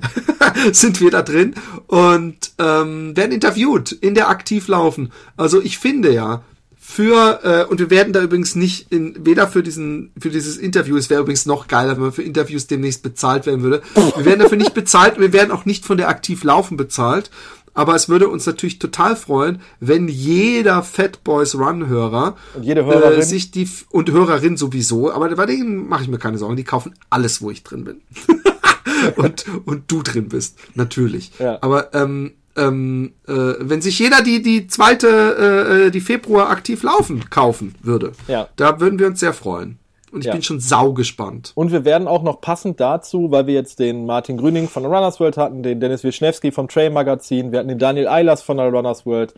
Sind wir da drin und ähm, werden interviewt in der aktiv laufen. Also ich finde ja, für äh, und wir werden da übrigens nicht in weder für diesen für dieses Interview es wäre übrigens noch geiler wenn man für Interviews demnächst bezahlt werden würde. Wir werden dafür nicht bezahlt wir werden auch nicht von der aktiv laufen bezahlt aber es würde uns natürlich total freuen wenn jeder Fat Boys Run Hörer Und jede Hörerin? äh, sich die und Hörerin sowieso aber bei denen mache ich mir keine Sorgen die kaufen alles wo ich drin bin und und du drin bist natürlich Ja. aber ähm, ähm, äh, wenn sich jeder die die zweite äh, äh, die Februar aktiv laufen kaufen würde, Ja. da würden wir uns sehr freuen. Und ich Ja. bin schon sau gespannt. Und wir werden auch noch passend dazu, weil wir jetzt den Martin Grüning von der Runners World hatten, den Dennis Wischnewski vom Trail Magazin, wir hatten den Daniel Eilers von der Runners World.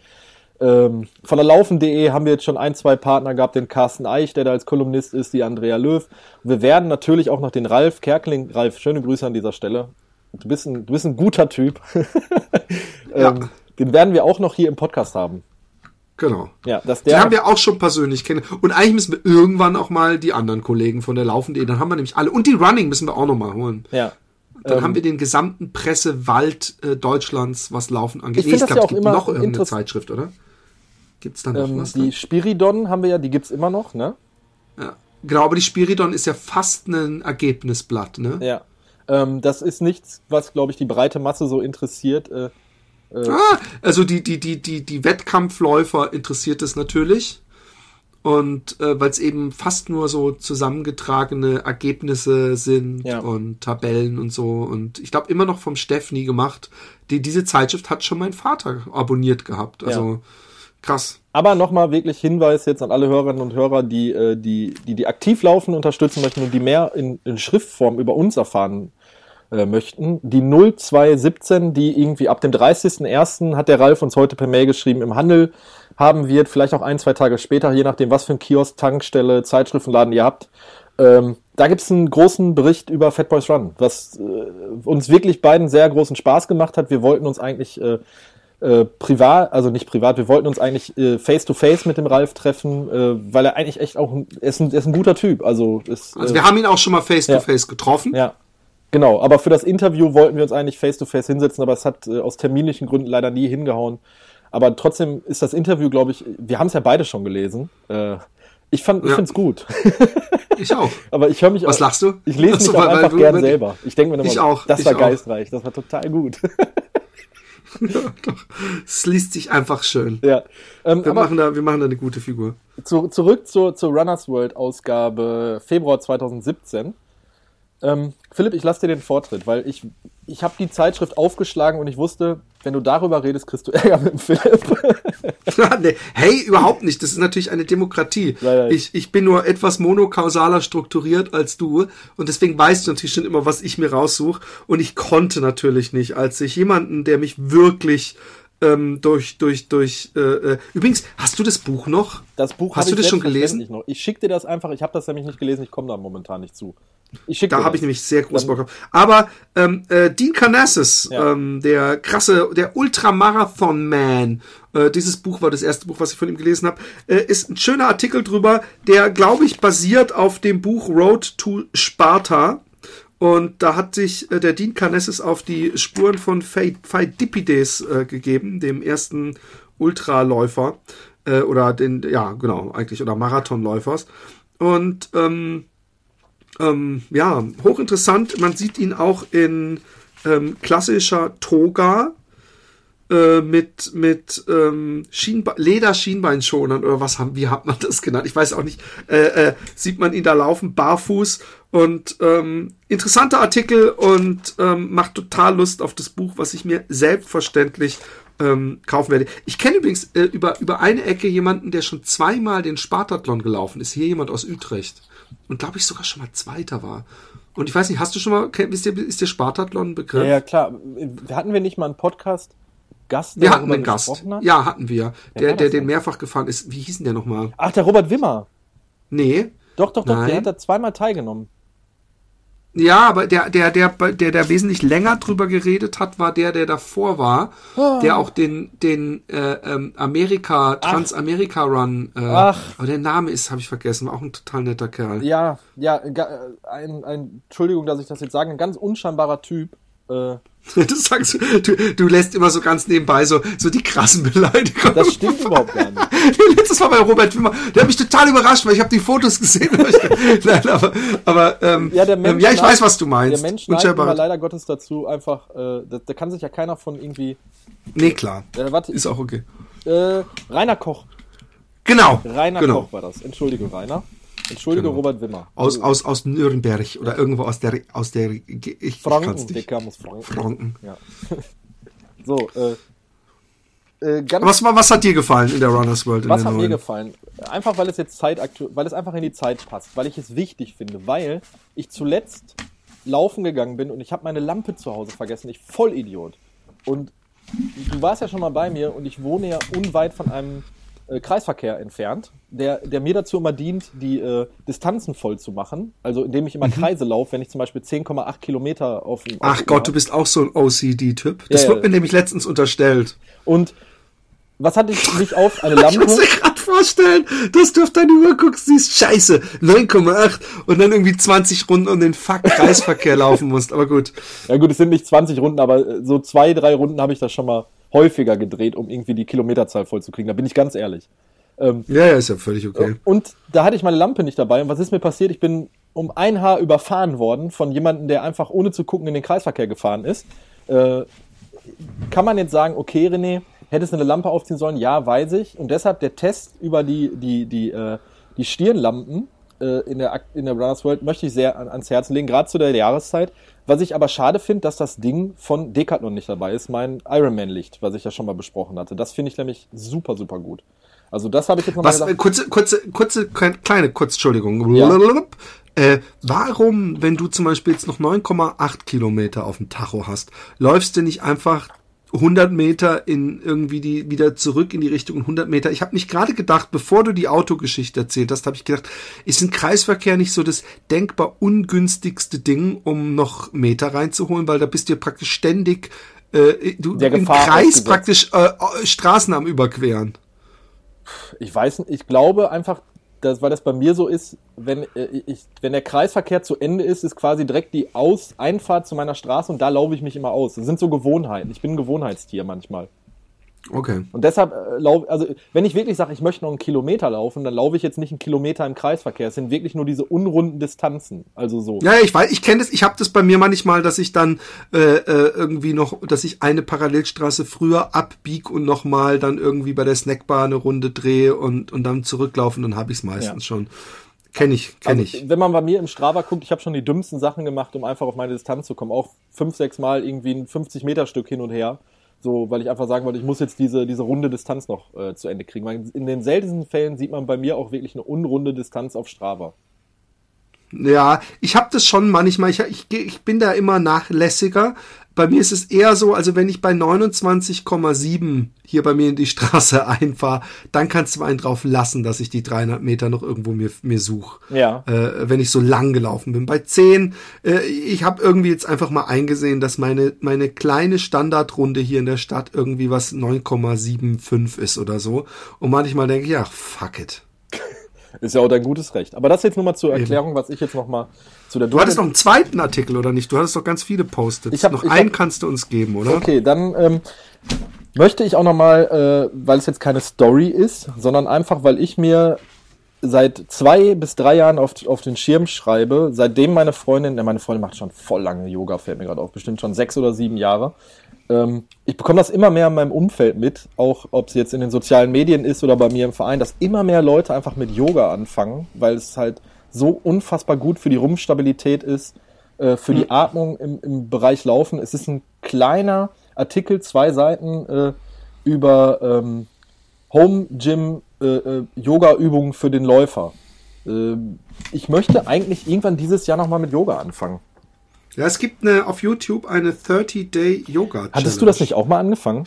Ähm, von der Laufen.de haben wir jetzt schon ein, zwei Partner gehabt, den Carsten Eich, der da als Kolumnist ist, die Andrea Löw. Und wir werden natürlich auch noch den Ralf Kerkeling, Ralf, schöne Grüße an dieser Stelle. Du bist ein, du bist ein guter Typ. Ja. ähm, den werden wir auch noch hier im Podcast haben. Genau. Ja, dass Die der haben wir auch schon persönlich kennen. Und eigentlich müssen wir irgendwann auch mal die anderen Kollegen von der Laufen.de, dann haben wir nämlich alle. Und die Running müssen wir auch noch mal holen. ja, Dann Ähm, haben wir den gesamten Pressewald äh, Deutschlands, was Laufen angeht. Ich find das glaub, ja es gibt immer noch irgendeine Zeitschrift, oder? Gibt's da noch ähm, was? die da? Spiridon haben wir ja, die gibt's immer noch, ne? Ja. Genau, aber die Spiridon ist ja fast ein Ergebnisblatt, ne? Ja. Ähm, das ist nichts, was, glaube ich, die breite Masse so interessiert. Äh, Ah, also die, die, die, die, die Wettkampfläufer interessiert es natürlich. Und äh, weil es eben fast nur so zusammengetragene Ergebnisse sind Ja. und Tabellen und so. Und ich glaube immer noch vom Steff nie gemacht. Die, diese Zeitschrift hat schon mein Vater abonniert gehabt. Also krass. aber nochmal wirklich Hinweis jetzt an alle Hörerinnen und Hörer, die, äh, die, die, die aktiv laufen unterstützen möchten und die mehr in, in Schriftform über uns erfahren äh, möchten. Die 0217, die irgendwie ab dem 30.01. hat der Ralf uns heute per Mail geschrieben, im Handel haben wird, vielleicht auch ein, zwei Tage später, je nachdem, was für ein Kiosk, Tankstelle, Zeitschriftenladen ihr habt. Ähm, da gibt's einen großen Bericht über Fat Boys Run, was äh, uns wirklich beiden sehr großen Spaß gemacht hat. Wir wollten uns eigentlich äh, äh, privat, also nicht privat, wir wollten uns eigentlich äh, face to face mit dem Ralf treffen, äh, weil er eigentlich echt auch, ein, er, ist ein, er ist ein guter Typ. Also, ist, Also äh, wir haben ihn auch schon mal face to ja. face getroffen. ja, genau. Aber für das Interview wollten wir uns eigentlich face to face hinsetzen, aber es hat äh, aus terminlichen Gründen leider nie hingehauen. Aber trotzdem ist das Interview, glaube ich, wir haben es ja beide schon gelesen. Äh, ich fand, ich Ja. finde es gut. Ich auch. aber ich höre mich Was auch, lachst du? Ich lese Ach so, mich auch weil- weil einfach du- gern weil- selber. Ich denke mir Ich immer, auch, das ich war auch. geistreich, das war total gut. Es liest sich einfach schön. ja. Ähm, Wir machen, da, wir machen da eine gute Figur. zu, zurück zur, zur Runners World Ausgabe Februar 2017. Ähm, Philipp, ich lasse dir den Vortritt, weil ich, ich habe die Zeitschrift aufgeschlagen und ich wusste, wenn du darüber redest, kriegst du Ärger mit dem Philipp. nee, hey, überhaupt nicht. Das ist natürlich eine Demokratie. Ja, ja. Ich, ich bin nur etwas monokausaler strukturiert als du und deswegen weißt du natürlich schon immer, was ich mir raussuche. Und ich konnte natürlich nicht, als ich jemanden, der mich wirklich ähm, durch, durch, durch, äh, äh, übrigens, hast du das Buch noch? Das Buch Hast du das schon gelesen? Noch. Ich schicke dir das einfach, ich habe das nämlich nicht gelesen, ich komme da momentan nicht zu. Ich schicke Da habe ich nämlich sehr groß Bock drauf. Aber ähm, äh, Dean Carnassus, Ja. ähm, der krasse, der Ultramarathon-Man, äh, dieses Buch war das erste Buch, was ich von ihm gelesen habe, äh, ist ein schöner Artikel drüber, der, glaube ich, basiert auf dem Buch Road to Sparta. Und da hat sich äh, der Dean Carnassus auf die Spuren von Pheidippides äh, gegeben, dem ersten Ultraläufer. Äh, oder den, ja, genau, eigentlich, oder Marathonläufers. Und ähm, ähm, ja, hochinteressant. Man sieht ihn auch in ähm, klassischer Toga äh, mit, mit ähm, Schienbe Lederschienbeinschonern oder was haben, wie hat man das genannt? Ich weiß auch nicht. Äh, äh, sieht man ihn da laufen, barfuß und ähm, interessanter Artikel und ähm, macht total Lust auf das Buch, was ich mir selbstverständlich ähm, kaufen werde. Ich kenne übrigens äh, über, über eine Ecke jemanden, der schon zweimal den Spartathlon gelaufen ist. Hier jemand aus Utrecht. Und glaube ich sogar schon mal Zweiter war. Und ich weiß nicht, hast du schon mal, ist dir, ist dir Spartathlon ein Begriff? Ja, ja, klar. Hatten wir nicht mal einen Podcast? Gast, Wir hatten einen Gast. hat? Ja, hatten wir. Wer Der, der den mehrfach gefahren ist. Wie hieß denn der nochmal? Ach, der Robert Wimmer. Nee. Doch, doch, doch, Nein. der hat da zweimal teilgenommen. Ja, aber der, der, der, der, der wesentlich länger drüber geredet hat, war der, der davor war, der auch den, den äh, ähm, Amerika, Transamerika-Run, äh, Ach. aber der Name ist, habe ich vergessen, war auch ein total netter Kerl. Ja, ja, ga- ein, ein, Entschuldigung, dass ich das jetzt sage, ein ganz unscheinbarer Typ. Äh, Du sagst, du, du lässt immer so ganz nebenbei so, so die krassen Beleidigungen. das stimmt überhaupt gar nicht. Letztes Mal bei Robert Wimmer, der hat mich total überrascht, weil ich habe die Fotos gesehen. Nein, aber, aber ähm, Ja, ähm, ja, ich neigt- weiß, was du meinst. Der Mensch neigt immer leider Gottes dazu, einfach, äh, da, da kann sich ja keiner von irgendwie. Nee, klar. Äh, warte, Ist auch okay. äh, Rainer Koch. Genau. Rainer genau. Koch war das. Entschuldige, Rainer. Entschuldige, Genau. Robert Wimmer. Aus, aus, aus Nürnberg oder irgendwo aus der, aus der, ich, ich Franken, kann's nicht. Dicker muss Franken. Franken. Ja. so, äh, äh, Was, was hat dir gefallen in der Runners World? Was der hat mir neuen? gefallen? Einfach weil es jetzt zeitaktuell, weil es einfach in die Zeit passt, weil ich es wichtig finde, weil ich zuletzt laufen gegangen bin und ich habe meine Lampe zu Hause vergessen. Ich voll Idiot. Und du warst ja schon mal bei mir und ich wohne ja unweit von einem äh, Kreisverkehr entfernt, der, der mir dazu immer dient, die äh, Distanzen voll zu machen. Also indem ich immer Kreise laufe, wenn ich zum Beispiel 10,8 Kilometer auf dem Mhm. Ach Gott, du bist auch so ein OCD-Typ. Das Ja, wird ja. mir nämlich letztens unterstellt. Und was hatte ich nicht auf? Eine Ich muss Lampe. mir gerade vorstellen, dass du auf deine Uhr guckst, siehst, scheiße, 9,8 und dann irgendwie 20 Runden um den Fuck Kreisverkehr laufen musst. Aber gut. Ja gut, es sind nicht 20 Runden, aber äh, so zwei, drei Runden habe ich das schon mal häufiger gedreht, um irgendwie die Kilometerzahl voll zu kriegen. Da bin ich ganz ehrlich. Ähm, Ja, ja, ist ja völlig okay. Und da hatte ich meine Lampe nicht dabei. Und was ist mir passiert? Ich bin um ein Haar überfahren worden von jemandem, der einfach ohne zu gucken in den Kreisverkehr gefahren ist. Äh, kann man jetzt sagen, okay, René, hättest du eine Lampe aufziehen sollen? Ja, weiß ich. Und deshalb der Test über die, die, die, äh, die Stirnlampen äh, in, der, in der Runners World möchte ich sehr an, ans Herz legen, gerade zu der Jahreszeit. Was ich aber schade finde, dass das Ding von Decathlon nicht dabei ist, mein Ironman-Licht, was ich ja schon mal besprochen hatte. Das finde ich nämlich super, super gut. Also das habe ich jetzt nochmal Was, äh, kurze, kurze, kurze, kleine, kleine kurz, Entschuldigung. Ja. Äh, warum, wenn du zum Beispiel jetzt noch 9,8 Kilometer auf dem Tacho hast, läufst du nicht einfach 100 Meter in irgendwie die wieder zurück in die Richtung und 100 Meter. Ich habe nicht gerade gedacht, bevor du die Autogeschichte erzählt hast, habe ich gedacht, ist ein Kreisverkehr nicht so das denkbar ungünstigste Ding, um noch Meter reinzuholen, weil da bist du ja praktisch ständig äh, du Der im Gefahr Kreis praktisch äh, äh, Straßen am überqueren. Ich weiß nicht, ich glaube einfach, dass, weil das bei mir so ist, wenn, äh, ich, wenn der Kreisverkehr zu Ende ist, ist quasi direkt die Aus Einfahrt zu meiner Straße und da laufe ich mich immer aus. Das sind so Gewohnheiten. Ich bin ein Gewohnheitstier manchmal. Okay. Und deshalb äh, lauf, also wenn ich wirklich sage, ich möchte noch einen Kilometer laufen, dann laufe ich jetzt nicht einen Kilometer im Kreisverkehr. Es sind wirklich nur diese unrunden Distanzen. Also so. Ja, ich weiß, ich kenne das, ich habe das bei mir manchmal, dass ich dann äh, äh, irgendwie noch, dass ich eine Parallelstraße früher abbieg und nochmal dann irgendwie bei der Snackbar eine Runde drehe und, und dann zurücklaufen, dann habe ich es meistens Ja. schon. Kenne ich, kenne Also, ich. Wenn man bei mir im Strava guckt, ich habe schon die dümmsten Sachen gemacht, um einfach auf meine Distanz zu kommen. Auch fünf, sechs Mal irgendwie ein 50 Meter Stück hin und her. So, weil ich einfach sagen wollte, ich muss jetzt diese, diese runde Distanz noch äh, zu Ende kriegen. Weil in den seltensten Fällen sieht man bei mir auch wirklich eine unrunde Distanz auf Strava. Ja, ich habe das schon manchmal, ich, ich, ich bin da immer nachlässiger. Bei mir ist es eher so, also wenn ich bei 29,7 hier bei mir in die Straße einfahre, dann kannst du einen drauf lassen, dass ich die 300 Meter noch irgendwo mir, mir suche. Ja. Äh, wenn ich so lang gelaufen bin. Bei 10, äh, ich habe irgendwie jetzt einfach mal eingesehen, dass meine, meine kleine Standardrunde hier in der Stadt irgendwie was 9,75 ist oder so. Und manchmal denke ich, ach, fuck it. Ist ja auch dein gutes Recht. Aber das jetzt nur mal zur Erklärung, was ich jetzt noch mal zu der Du hattest noch einen zweiten Artikel, oder nicht? Du hattest doch ganz viele Post-its. Ich hab- noch ich einen hab- kannst du uns geben, oder? Okay, dann ähm, möchte ich auch nochmal, äh, weil es jetzt keine Story ist, sondern einfach, weil ich mir seit zwei bis drei Jahren auf, auf den Schirm schreibe, seitdem meine Freundin, ja, meine Freundin macht schon voll lange Yoga, fällt mir gerade auf, bestimmt schon sechs oder sieben Jahre. Ähm, ich bekomme das immer mehr in meinem Umfeld mit, auch ob es jetzt in den sozialen Medien ist oder bei mir im Verein, dass immer mehr Leute einfach mit Yoga anfangen, weil es halt so unfassbar gut für die Rumpfstabilität ist, äh, für die Atmung im, im Bereich Laufen. Es ist ein kleiner Artikel, zwei Seiten äh, über ähm, Home Gym äh, äh, für den Läufer. Ähm, ich möchte eigentlich irgendwann dieses Jahr nochmal mit Yoga anfangen. Ja, es gibt eine, auf YouTube eine 30-Day-Yoga-Challenge. Hattest du das nicht auch mal angefangen?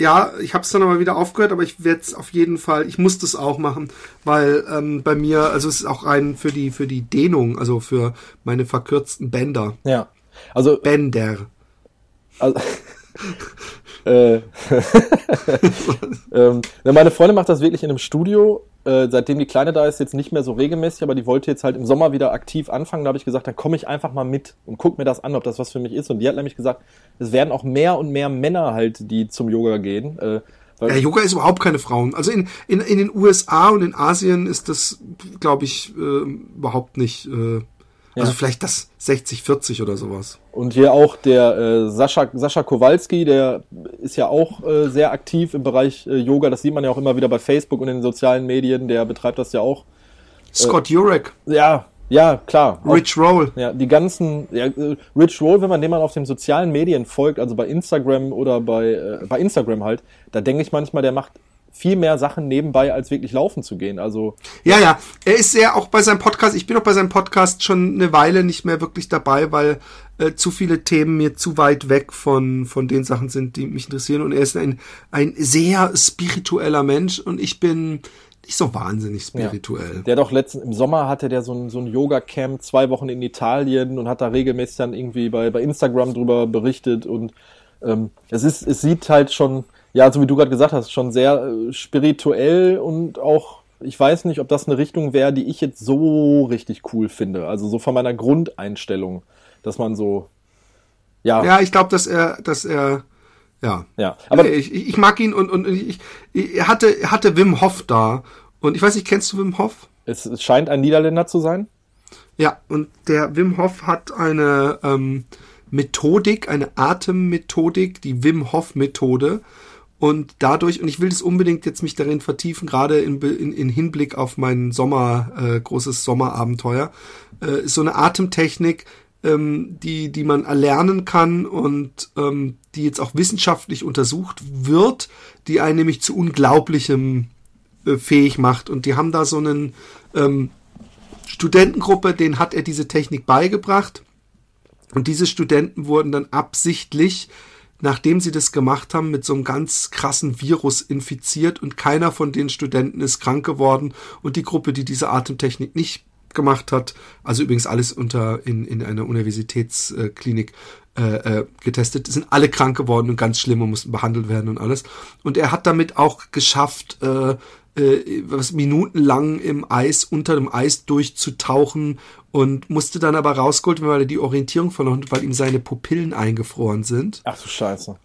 ja, ich habe es dann aber wieder aufgehört, aber ich werde es auf jeden Fall, ich muss das auch machen, weil ähm, bei mir, also es ist auch rein für die für die Dehnung, also für meine verkürzten Bänder. Ja. Also Bänder. Also, äh, ähm, meine Freundin macht das wirklich in einem Studio. Äh, seitdem die Kleine da ist, jetzt nicht mehr so regelmäßig, aber die wollte jetzt halt im Sommer wieder aktiv anfangen. Da habe ich gesagt, dann komme ich einfach mal mit und guck mir das an, ob das was für mich ist. Und die hat nämlich gesagt, es werden auch mehr und mehr Männer halt, die zum Yoga gehen. Äh, ja, Yoga ist überhaupt keine Frauen. Also in, in, in den USA und in Asien ist das, glaube ich, äh, überhaupt nicht. Äh, ja. Also vielleicht das 60, 40 oder sowas. Und hier auch der äh, Sascha, Sascha Kowalski, der ist ja auch äh, sehr aktiv im Bereich äh, Yoga. Das sieht man ja auch immer wieder bei Facebook und in den sozialen Medien. Der betreibt das ja auch. Scott Jurek. Ja, ja, klar. Rich Roll. Ja, die ganzen, ja, äh, Rich Roll, wenn man dem mal auf den sozialen Medien folgt, also bei Instagram oder bei, äh, bei Instagram halt, da denke ich manchmal, der macht viel mehr Sachen nebenbei, als wirklich laufen zu gehen. Also ja, ja, er ist sehr auch bei seinem Podcast. Ich bin auch bei seinem Podcast schon eine Weile nicht mehr wirklich dabei, weil äh, zu viele Themen mir zu weit weg von von den Sachen sind, die mich interessieren. Und er ist ein ein sehr spiritueller Mensch und ich bin nicht so wahnsinnig spirituell. Ja. Der doch letzten im Sommer hatte der so ein, so ein Yoga-Camp zwei Wochen in Italien und hat da regelmäßig dann irgendwie bei, bei Instagram drüber berichtet und ähm, es ist, es sieht halt schon ja, so wie du gerade gesagt hast, schon sehr äh, spirituell und auch, ich weiß nicht, ob das eine Richtung wäre, die ich jetzt so richtig cool finde. Also so von meiner Grundeinstellung, dass man so, ja. Ja, ich glaube, dass er, dass er, ja. Ja, aber ich, ich mag ihn und, und ich, ich, er hatte, hatte Wim Hof da. Und ich weiß nicht, kennst du Wim Hof? Es, es scheint ein Niederländer zu sein. Ja, und der Wim Hof hat eine ähm, Methodik, eine Atemmethodik, die Wim Hof Methode. Und dadurch, und ich will das unbedingt jetzt mich darin vertiefen, gerade in, in, in Hinblick auf mein Sommer, äh, großes Sommerabenteuer, äh, ist so eine Atemtechnik, ähm, die, die man erlernen kann und ähm, die jetzt auch wissenschaftlich untersucht wird, die einen nämlich zu unglaublichem äh, fähig macht. Und die haben da so einen ähm, Studentengruppe, den hat er diese Technik beigebracht. Und diese Studenten wurden dann absichtlich nachdem sie das gemacht haben, mit so einem ganz krassen Virus infiziert und keiner von den Studenten ist krank geworden und die Gruppe, die diese Atemtechnik nicht gemacht hat, also übrigens alles unter in, in einer Universitätsklinik äh, äh, getestet, sind alle krank geworden und ganz schlimm und mussten behandelt werden und alles. Und er hat damit auch geschafft, äh, äh, was minutenlang im Eis, unter dem Eis durchzutauchen und musste dann aber rausgeholt weil er die Orientierung verloren hat, weil ihm seine Pupillen eingefroren sind. Ach du Scheiße.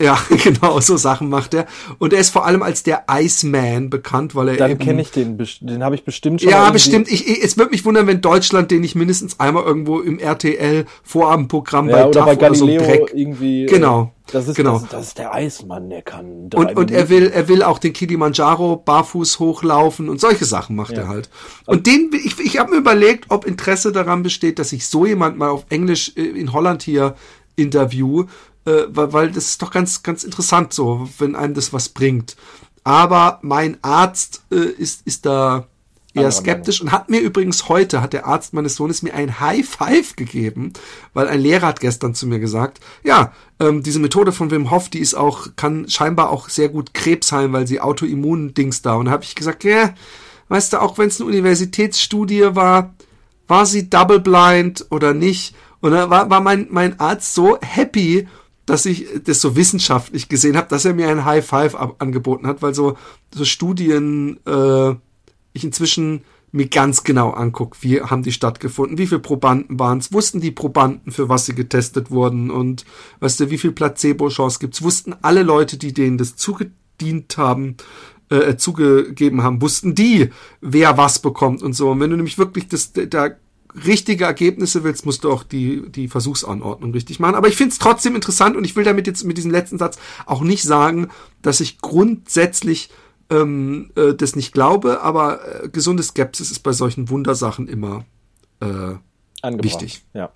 Ja, genau, so Sachen macht er. Und er ist vor allem als der Iceman bekannt, weil er Dann kenne ich den, den habe ich bestimmt schon. Ja, bestimmt. Ich, ich, es würde mich wundern, wenn Deutschland den nicht mindestens einmal irgendwo im RTL Vorabendprogramm ja, bei oder TAF bei Galileo oder so irgendwie. Genau. Das ist, genau. Das, das ist der Eismann, der kann. Und, und er will, er will auch den Kilimanjaro barfuß hochlaufen und solche Sachen macht Ja. er halt. Und den, ich, ich habe mir überlegt, ob Interesse daran besteht, dass ich so jemand mal auf Englisch äh, in Holland hier interview, äh, weil, weil das ist doch ganz, ganz interessant so, wenn einem das was bringt. Aber mein Arzt äh, ist, ist da eher skeptisch und hat mir übrigens heute, hat der Arzt meines Sohnes mir ein High Five gegeben, weil ein Lehrer hat gestern zu mir gesagt, ja, ähm, diese Methode von Wim Hof, die ist auch, kann scheinbar auch sehr gut Krebs heilen, weil sie Autoimmun-Dings da. Und da habe ich gesagt, ja, weißt du, auch wenn es eine Universitätsstudie war, war sie double blind oder nicht? Und da war, war mein, mein Arzt so happy, dass ich das so wissenschaftlich gesehen habe, dass er mir ein High Five angeboten hat, weil so, so Studien äh, ich inzwischen mir ganz genau angucke, wie haben die stattgefunden, wie viele Probanden waren es, wussten die Probanden, für was sie getestet wurden und weißt du, wie viel Placebo-Chance gibt's, wussten alle Leute, die denen das zugedient haben, äh, zugegeben haben, wussten die, wer was bekommt und so. Und wenn du nämlich wirklich das, da richtige Ergebnisse willst, musst du auch die, die Versuchsanordnung richtig machen. Aber ich finde es trotzdem interessant und ich will damit jetzt mit diesem letzten Satz auch nicht sagen, dass ich grundsätzlich ähm, äh, das nicht glaube, aber äh, gesunde Skepsis ist bei solchen Wundersachen immer äh, wichtig. Ja.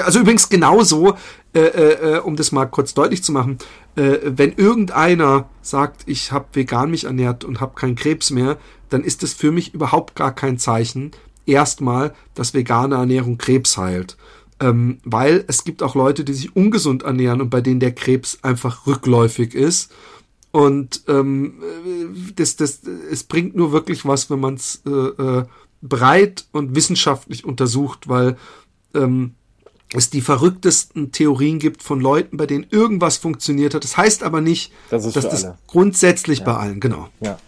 Also übrigens genauso, äh, äh, äh, um das mal kurz deutlich zu machen, äh, wenn irgendeiner sagt, ich habe vegan mich ernährt und habe keinen Krebs mehr, dann ist das für mich überhaupt gar kein Zeichen, erstmal, dass vegane Ernährung Krebs heilt. Ähm, weil es gibt auch Leute, die sich ungesund ernähren und bei denen der Krebs einfach rückläufig ist. Und ähm, äh, das, das, es bringt nur wirklich was, wenn man es äh, äh, breit und wissenschaftlich untersucht, weil ähm, es die verrücktesten Theorien gibt von Leuten, bei denen irgendwas funktioniert hat. Das heißt aber nicht, Das dass das alle. grundsätzlich bei allen, genau. Ja.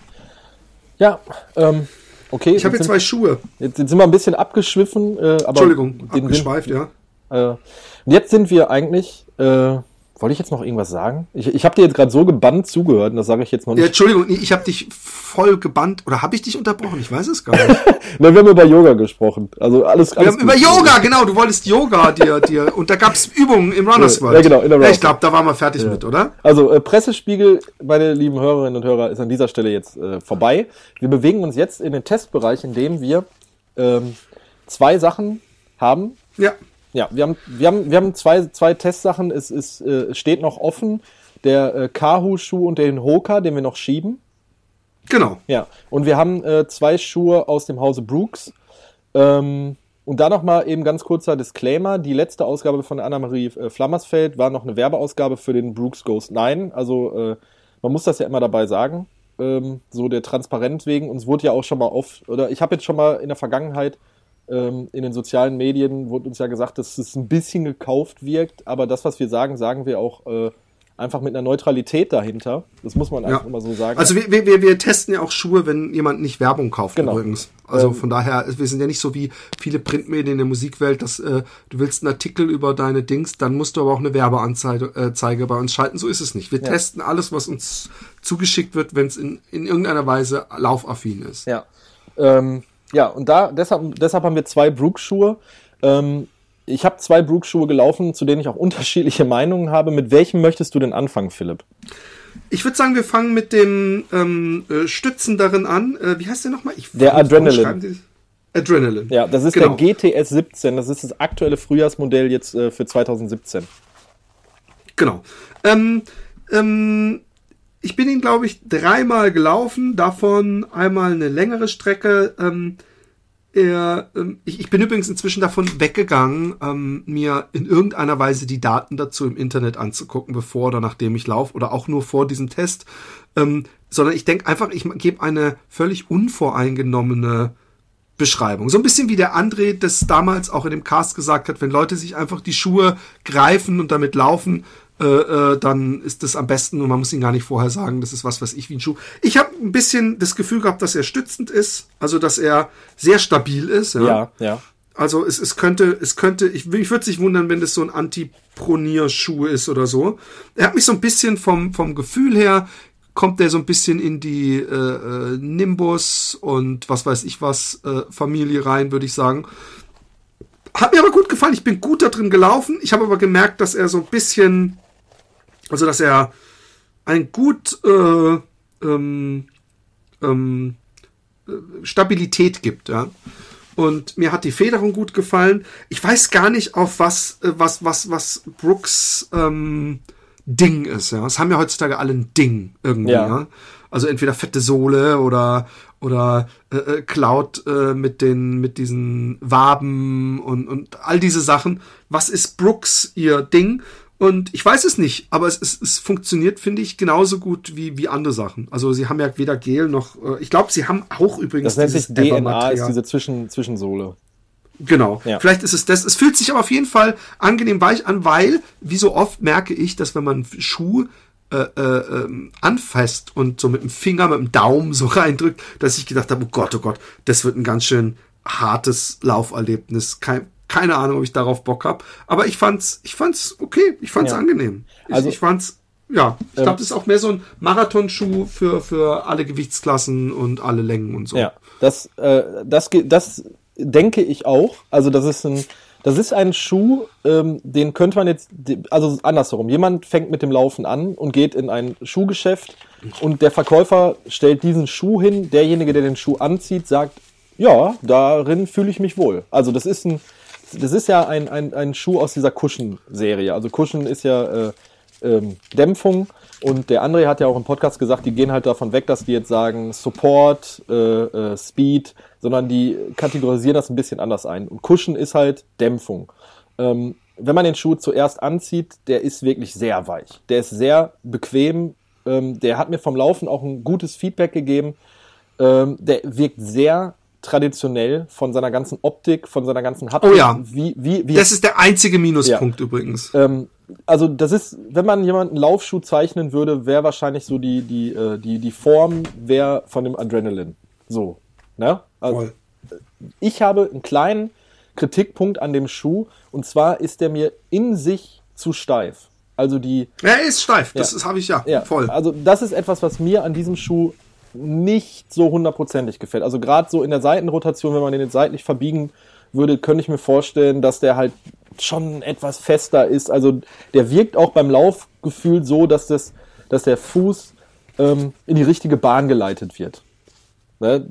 Ja, ähm, okay. Ich habe jetzt zwei Schuhe. Jetzt, jetzt sind wir ein bisschen abgeschwiffen, äh, aber Entschuldigung, abgeschweift, ja. Sind, äh, und jetzt sind wir eigentlich. Äh, wollte ich jetzt noch irgendwas sagen? Ich, ich habe dir jetzt gerade so gebannt zugehört, und das sage ich jetzt noch ja nicht. Entschuldigung, ich habe dich voll gebannt. Oder habe ich dich unterbrochen? Ich weiß es gar nicht. Nein, wir haben über Yoga gesprochen. Also alles. Wir alles haben über. Yoga, genau. Du wolltest Yoga dir, dir. Und da gab's Übungen im Runners Ja, World. ja, genau, in der ja, Runners ich glaube, da waren wir fertig mit, oder? Also äh, Pressespiegel, meine lieben Hörerinnen und Hörer, ist an dieser Stelle jetzt äh, vorbei. Wir bewegen uns jetzt in den Testbereich, in dem wir ähm, zwei Sachen haben. Ja. Ja, wir haben, wir haben, wir haben zwei, zwei Testsachen. Es, äh, es steht noch offen der äh, Kahu-Schuh und den Hoka, den wir noch schieben. Genau. Ja, und wir haben äh, zwei Schuhe aus dem Hause Brooks. Ähm, und da nochmal eben ganz kurzer Disclaimer. Die letzte Ausgabe von Anna-Marie äh, Flammersfeld war noch eine Werbeausgabe für den Brooks Ghost 9. Also äh, man muss das ja immer dabei sagen. Ähm, so der Transparenz wegen. Uns wurde ja auch schon mal oft, oder ich habe jetzt schon mal in der Vergangenheit in den sozialen Medien, wurde uns ja gesagt, dass es ein bisschen gekauft wirkt. Aber das, was wir sagen, sagen wir auch äh, einfach mit einer Neutralität dahinter. Das muss man einfach Ja. immer so sagen. Also wir, wir, wir- testen ja auch Schuhe, wenn jemand nicht Werbung kauft Genau. übrigens. Also Ähm, von daher, wir sind ja nicht so wie viele Printmedien in der Musikwelt, dass äh, du willst einen Artikel über deine Dings, dann musst du aber auch eine Werbeanzeige äh, Zeige bei uns schalten. So ist es nicht. Wir Ja. testen alles, was uns zugeschickt wird, wenn es in, in irgendeiner Weise laufaffin ist. Ja. Ähm, ja, und da, deshalb, deshalb haben wir zwei Brooks-Schuhe. Ähm, ich habe zwei Brooks-Schuhe gelaufen, zu denen ich auch unterschiedliche Meinungen habe. Mit welchem möchtest du denn anfangen, Philipp? Ich würde sagen, wir fangen mit dem ähm, äh, Stützen darin an. Äh, wie heißt der nochmal? Ich, Der Adrenaline. Adrenaline. Ja, das ist Genau. der GTS 17. Das ist das aktuelle Frühjahrsmodell jetzt äh, für 2017. Genau. Ähm, ähm, ich bin ihn, glaube ich, dreimal gelaufen, davon einmal eine längere Strecke. Ähm, er, ähm, ich, ich bin übrigens inzwischen davon weggegangen, ähm, mir in irgendeiner Weise die Daten dazu im Internet anzugucken, bevor oder nachdem ich laufe oder auch nur vor diesem Test, ähm, sondern ich denke einfach, ich gebe eine völlig unvoreingenommene Beschreibung. So ein bisschen wie der André das damals auch in dem Cast gesagt hat, wenn Leute sich einfach die Schuhe greifen und damit laufen, äh, äh, dann ist das am besten und man muss ihnen gar nicht vorher sagen, das ist was, was ich wie ein Schuh. Ich habe ein bisschen das Gefühl gehabt, dass er stützend ist, also dass er sehr stabil ist. Ja. Ja, ja. Also es, es könnte, es könnte, ich, ich würde sich wundern, wenn das so ein Antipronier-Schuh ist oder so. Er hat mich so ein bisschen vom, vom Gefühl her, kommt der so ein bisschen in die äh, äh, Nimbus und was weiß ich was äh, Familie rein, würde ich sagen. Hat mir aber gut gefallen. Ich bin gut da drin gelaufen. Ich habe aber gemerkt, dass er so ein bisschen, also dass er ein gut äh, ähm, ähm, äh, Stabilität gibt, ja. Und mir hat die Federung gut gefallen. Ich weiß gar nicht, auf was, äh, was, was, was Brooks ähm, Ding ist, ja. Es haben ja heutzutage alle ein Ding irgendwie, Ja. ja. Also entweder fette Sohle oder oder äh, äh, Cloud äh, mit den mit diesen Waben und und all diese Sachen. Was ist Brooks ihr Ding? Und ich weiß es nicht, aber es, es, es funktioniert, finde ich, genauso gut wie, wie andere Sachen. Also sie haben ja weder Gel noch, äh, ich glaube, sie haben auch übrigens Das nennt sich DNA, ist diese Zwischen, Zwischensohle. Genau. Ja. Vielleicht ist es das. Es fühlt sich aber auf jeden Fall angenehm weich an, weil, wie so oft merke ich, dass wenn man Schuh äh, äh, ähm, anfasst und so mit dem Finger, mit dem Daumen so reindrückt, dass ich gedacht habe, oh Gott, oh Gott, das wird ein ganz schön hartes Lauferlebnis. Kein, keine Ahnung, ob ich darauf Bock habe. Aber ich fand's, ich fand's okay. Ich fand's Ja. angenehm. Ich, Also- ich fand's, ja, ich Ähm, glaube, das ist auch mehr so ein Marathonschuh für, für alle Gewichtsklassen und alle Längen und so. Ja, das, äh, das, das denke ich auch. Also das ist ein, das ist ein Schuh, ähm, den könnte man jetzt, also andersherum. Jemand fängt mit dem Laufen an und geht in ein Schuhgeschäft und der Verkäufer stellt diesen Schuh hin. Derjenige, der den Schuh anzieht, sagt, ja, darin fühle ich mich wohl. Also das ist ein, das ist ja ein, ein, ein Schuh aus dieser Cushion-Serie. Also Cushion ist ja äh, ähm, Dämpfung. Und der André hat ja auch im Podcast gesagt, die gehen halt davon weg, dass die jetzt sagen Support, äh, äh, Speed, sondern die kategorisieren das ein bisschen anders ein. Und Cushion ist halt Dämpfung. Ähm, wenn man den Schuh zuerst anzieht, der ist wirklich sehr weich. Der ist sehr bequem, Ähm, der hat mir vom Laufen auch ein gutes Feedback gegeben. Ähm, der wirkt sehr traditionell von seiner ganzen Optik, von seiner ganzen Haptik. Oh ja. Wie, wie, wie Das ist der einzige Minuspunkt übrigens. ähm, also das ist, wenn man jemanden Laufschuh zeichnen würde, wäre wahrscheinlich so die, die, äh, die, die Form wäre von dem Adrenaline. So. Ne? Also, Voll. ich habe einen kleinen Kritikpunkt an dem Schuh und zwar ist der mir in sich zu steif. Also die, Er ist steif, das Ja. habe ich ja, ja, voll. also das ist etwas, was mir an diesem Schuh nicht so hundertprozentig gefällt. Also gerade so in der Seitenrotation, wenn man den jetzt seitlich verbiegen würde, könnte ich mir vorstellen, dass der halt schon etwas fester ist. Also der wirkt auch beim Laufgefühl so, dass das, dass der Fuß ähm, in die richtige Bahn geleitet wird. Ne?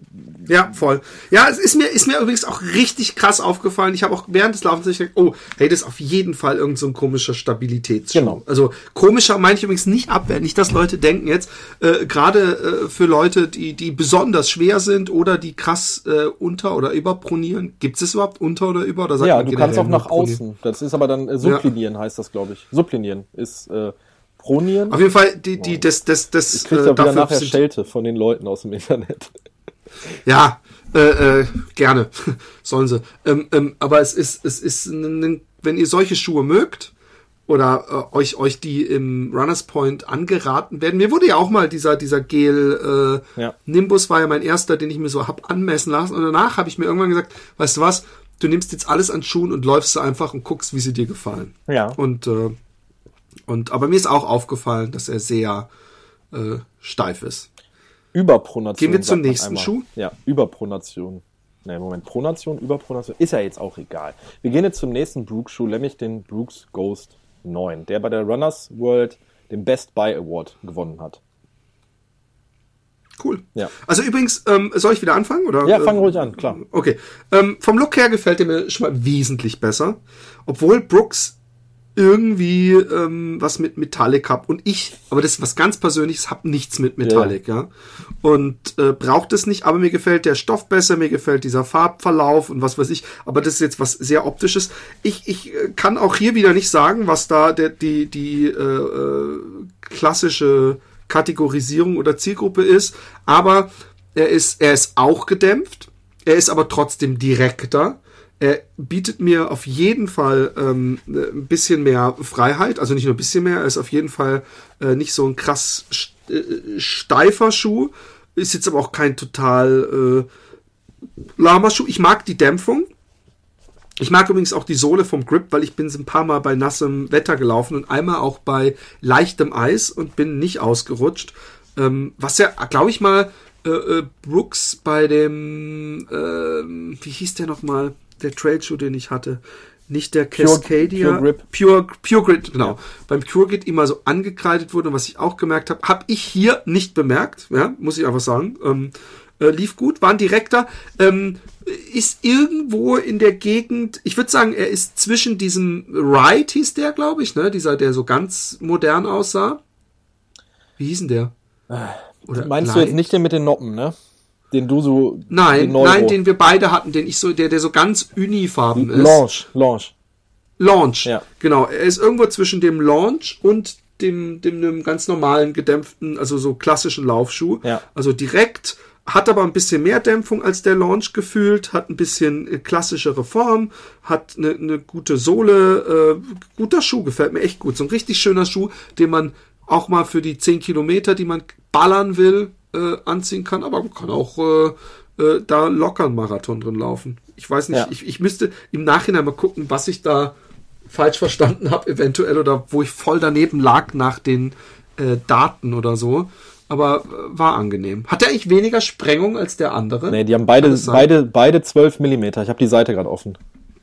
Ja, voll. Ja, es ist mir, ist mir übrigens auch richtig krass aufgefallen. Ich habe auch während des Laufens gedacht, oh, hey, das ist auf jeden Fall irgend so ein komischer Stabilitätsschuh. Genau. Also komischer meine ich übrigens nicht abwerten. Nicht, dass Leute denken jetzt, äh, gerade äh, für Leute, die, die besonders schwer sind oder die krass äh, unter- oder überpronieren. Gibt es überhaupt unter oder über? Oder Ja, du kannst auch nach außen. Das ist aber dann äh, Sublinieren heißt das, glaube ich. Sublinieren ist äh, Pronieren. Auf jeden Fall, die, die, das, das, das, Ich krieg da wieder dafür nachher Schelte von den Leuten aus dem Internet. Ja, äh, äh, gerne. Sollen sie. Ähm, ähm, aber es ist, es ist, wenn ihr solche Schuhe mögt oder äh, euch, euch die im Runners Point angeraten werden. Mir wurde ja auch mal dieser, dieser Gel äh, Ja. Nimbus war ja mein erster, den ich mir so hab anmessen lassen. Und danach habe ich mir irgendwann gesagt, weißt du was, du nimmst jetzt alles an Schuhen und läufst sie einfach und guckst, wie sie dir gefallen. Ja. Und, äh, und aber mir ist auch aufgefallen, dass er sehr äh, steif ist. Überpronation. Gehen wir zum nächsten einmal. Schuh? Ja, Überpronation. Ne, Moment, Pronation, Überpronation, ist ja jetzt auch egal. Wir gehen jetzt zum nächsten Brooks-Schuh, nämlich den Brooks Ghost 9, der bei der Runners World den Best Buy Award gewonnen hat. Cool. Ja. Also übrigens, ähm, soll ich wieder anfangen? Oder? Ja, fang Ähm, ruhig an, klar. Okay. Ähm, vom Look her gefällt er mir schon mal wesentlich besser. Obwohl Brooks irgendwie ähm, was mit Metallic hab und ich, aber das ist was ganz Persönliches, hab nichts mit Metallic, ja. Und äh, braucht es nicht, aber mir gefällt der Stoff besser, mir gefällt dieser Farbverlauf und was weiß ich, aber das ist jetzt was sehr optisches. Ich, ich äh, kann auch hier wieder nicht sagen, was da der, die, die äh, äh, klassische Kategorisierung oder Zielgruppe ist, aber er ist, er ist auch gedämpft, er ist aber trotzdem direkter. Er bietet mir auf jeden Fall ähm, ein bisschen mehr Freiheit, also nicht nur ein bisschen mehr, er ist auf jeden Fall äh, nicht so ein krass äh, steifer Schuh, ist jetzt aber auch kein total äh, lahmer Schuh. Ich mag die Dämpfung. Ich mag übrigens auch die Sohle vom Grip, weil ich bin ein paar Mal bei nassem Wetter gelaufen und einmal auch bei leichtem Eis und bin nicht ausgerutscht. Ähm, was ja, glaube ich mal, äh, äh, Brooks bei dem, ähm, wie hieß der nochmal, der Trailshoe, den ich hatte. Nicht der Pure- Cascadia. Pure Grip. Pure, Pure Grid, genau. Beim Pure Grid immer so angekreidet wurde und was ich auch gemerkt habe, habe ich hier nicht bemerkt, ja, muss ich einfach sagen. Ähm, äh, lief gut, war ein direkter, ähm, ist irgendwo in der Gegend, ich würde sagen, er ist zwischen diesem Ride hieß der, glaube ich, ne, dieser, der so ganz modern aussah. Wie hieß denn der? Oder Meinst du Light? jetzt nicht den mit den Noppen, ne? Den du so. Nein, Neuro- nein, den wir beide hatten, den ich so, der, der so ganz unifarben ist. Launch, Launch. Launch. Ja. Genau. Er ist irgendwo zwischen dem Launch und dem, dem, dem ganz normalen gedämpften, also so klassischen Laufschuh. Ja. Also direkt, hat aber ein bisschen mehr Dämpfung als der Launch gefühlt, hat ein bisschen äh, klassischere Form, hat eine, eine gute Sohle, äh, guter Schuh, gefällt mir echt gut. So ein richtig schöner Schuh, den man auch mal für die 10 Kilometer, die man ballern will, äh, anziehen kann, aber man kann auch äh, äh, da locker einen Marathon drin laufen. Ich weiß nicht, Ja. ich, ich müsste im Nachhinein mal gucken, was ich da falsch verstanden habe, eventuell, oder wo ich voll daneben lag nach den äh, Daten oder so. Aber äh, war angenehm. Hat der eigentlich weniger Sprengung als der andere? Nee, die haben beide, beide, beide 12 Millimeter. Ich habe die Seite gerade offen.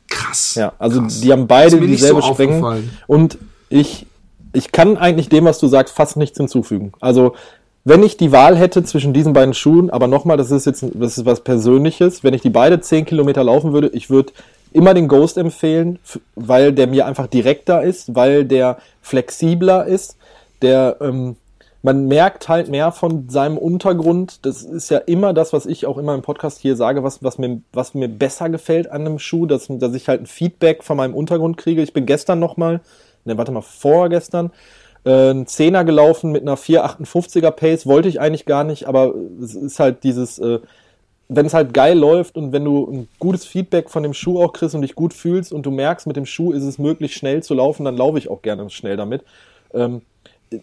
Krass. Ja, also krass. die haben beide dieselbe so Sprengung. Und ich, ich kann eigentlich dem, was du sagst, fast nichts hinzufügen. Also, wenn ich die Wahl hätte zwischen diesen beiden Schuhen, aber nochmal, das ist jetzt das ist was Persönliches, wenn ich die beide 10 Kilometer laufen würde, ich würde immer den Ghost empfehlen, weil der mir einfach direkter ist, weil der flexibler ist, der, ähm, man merkt halt mehr von seinem Untergrund. Das ist ja immer das, was ich auch immer im Podcast hier sage, was, was, mir, was mir besser gefällt an einem Schuh, dass, dass ich halt ein Feedback von meinem Untergrund kriege. Ich bin gestern nochmal, ne, warte mal, vorgestern, ein Zehner gelaufen mit einer 4,58er Pace, wollte ich eigentlich gar nicht, aber es ist halt dieses, äh, wenn es halt geil läuft und wenn du ein gutes Feedback von dem Schuh auch kriegst und dich gut fühlst und du merkst, mit dem Schuh ist es möglich, schnell zu laufen, dann laufe ich auch gerne schnell damit. Ähm,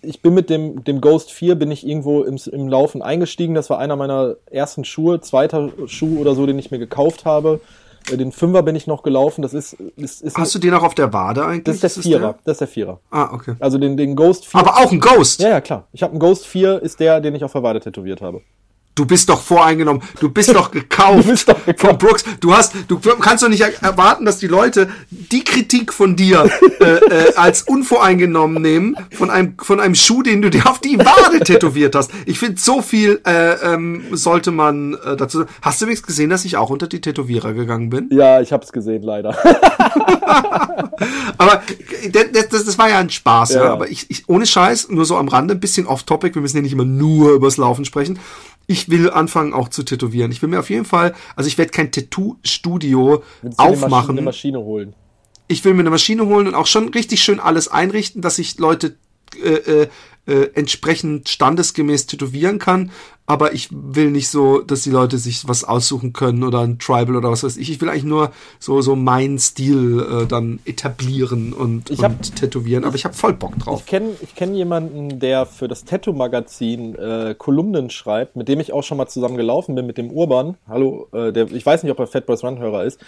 ich bin mit dem, dem Ghost 4 bin ich irgendwo im, im Laufen eingestiegen. Das war einer meiner ersten Schuhe, zweiter Schuh oder so, den ich mir gekauft habe. Äh, Den Fünfer bin ich noch gelaufen. Das ist, ist, ist Hast du den auch auf der Wade eigentlich? das ist der Ist Vierer. Das ist der Vierer. Ah, okay. Also den, den Ghost 4. Aber auch ein Ghost. ja, ja, klar. Ich habe einen Ghost 4, ist der, den ich auf der Wade tätowiert habe. Du bist doch voreingenommen. Du bist doch gekauft. Du bist doch gekauft. Von Brooks. Du hast, du kannst doch nicht er- erwarten, dass die Leute die Kritik von dir äh, äh, als unvoreingenommen nehmen von einem von einem Schuh, den du dir auf die Wade tätowiert hast. Ich finde, so viel äh, ähm, sollte man äh, dazu. Hast du übrigens gesehen, dass ich auch unter die Tätowierer gegangen bin? Ja, ich habe es gesehen, leider. Aber das, das, das war ja ein Spaß, ja. Ja. Aber ich, ich, ohne Scheiß, nur so am Rande, ein bisschen off-topic, wir müssen ja nicht immer nur übers Laufen sprechen. Ich will anfangen auch zu tätowieren. Ich will mir auf jeden Fall, also ich werde kein Tattoo-Studio eine Maschine, aufmachen. eine Maschine holen? Ich will mir eine Maschine holen und auch schon richtig schön alles einrichten, dass ich Leute äh, äh, äh, entsprechend standesgemäß tätowieren kann. Aber ich will nicht so, dass die Leute sich was aussuchen können oder ein Tribal oder was weiß ich. Ich will eigentlich nur so so meinen Stil äh, dann etablieren und, hab- und tätowieren. Aber ich habe voll Bock drauf. Ich kenne ich kenn jemanden, der für das Tattoo-Magazin äh, Kolumnen schreibt, mit dem ich auch schon mal zusammen gelaufen bin, mit dem Urban. Hallo, äh, der, ich weiß nicht, ob er Fat Boys Run-Hörer ist.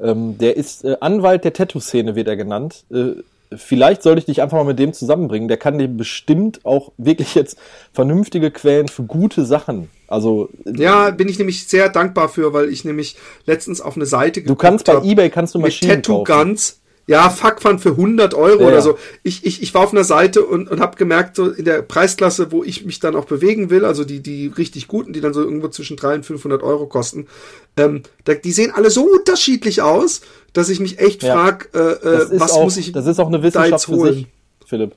Ähm, der ist äh, Anwalt der Tattoo-Szene, wird er genannt. Äh, vielleicht sollte ich dich einfach mal mit dem zusammenbringen. Der kann dir bestimmt auch wirklich jetzt vernünftige Quellen für gute Sachen. Also Ja, bin ich nämlich sehr dankbar für, weil ich nämlich letztens auf eine Seite du kannst bei hab eBay kannst du mit Maschinen Tattoo kaufen. Guns. Ja, fuck fand für 100 Euro Ja, oder ja. so. Ich, ich, ich war auf einer Seite und, und habe gemerkt, so in der Preisklasse, wo ich mich dann auch bewegen will, also die, die richtig guten, die dann so irgendwo zwischen 300 und 500 Euro kosten, ähm, die sehen alle so unterschiedlich aus, dass ich mich echt Ja. frag, äh, äh, was auch, muss ich das ist auch eine Wissenschaft für sich, Philipp.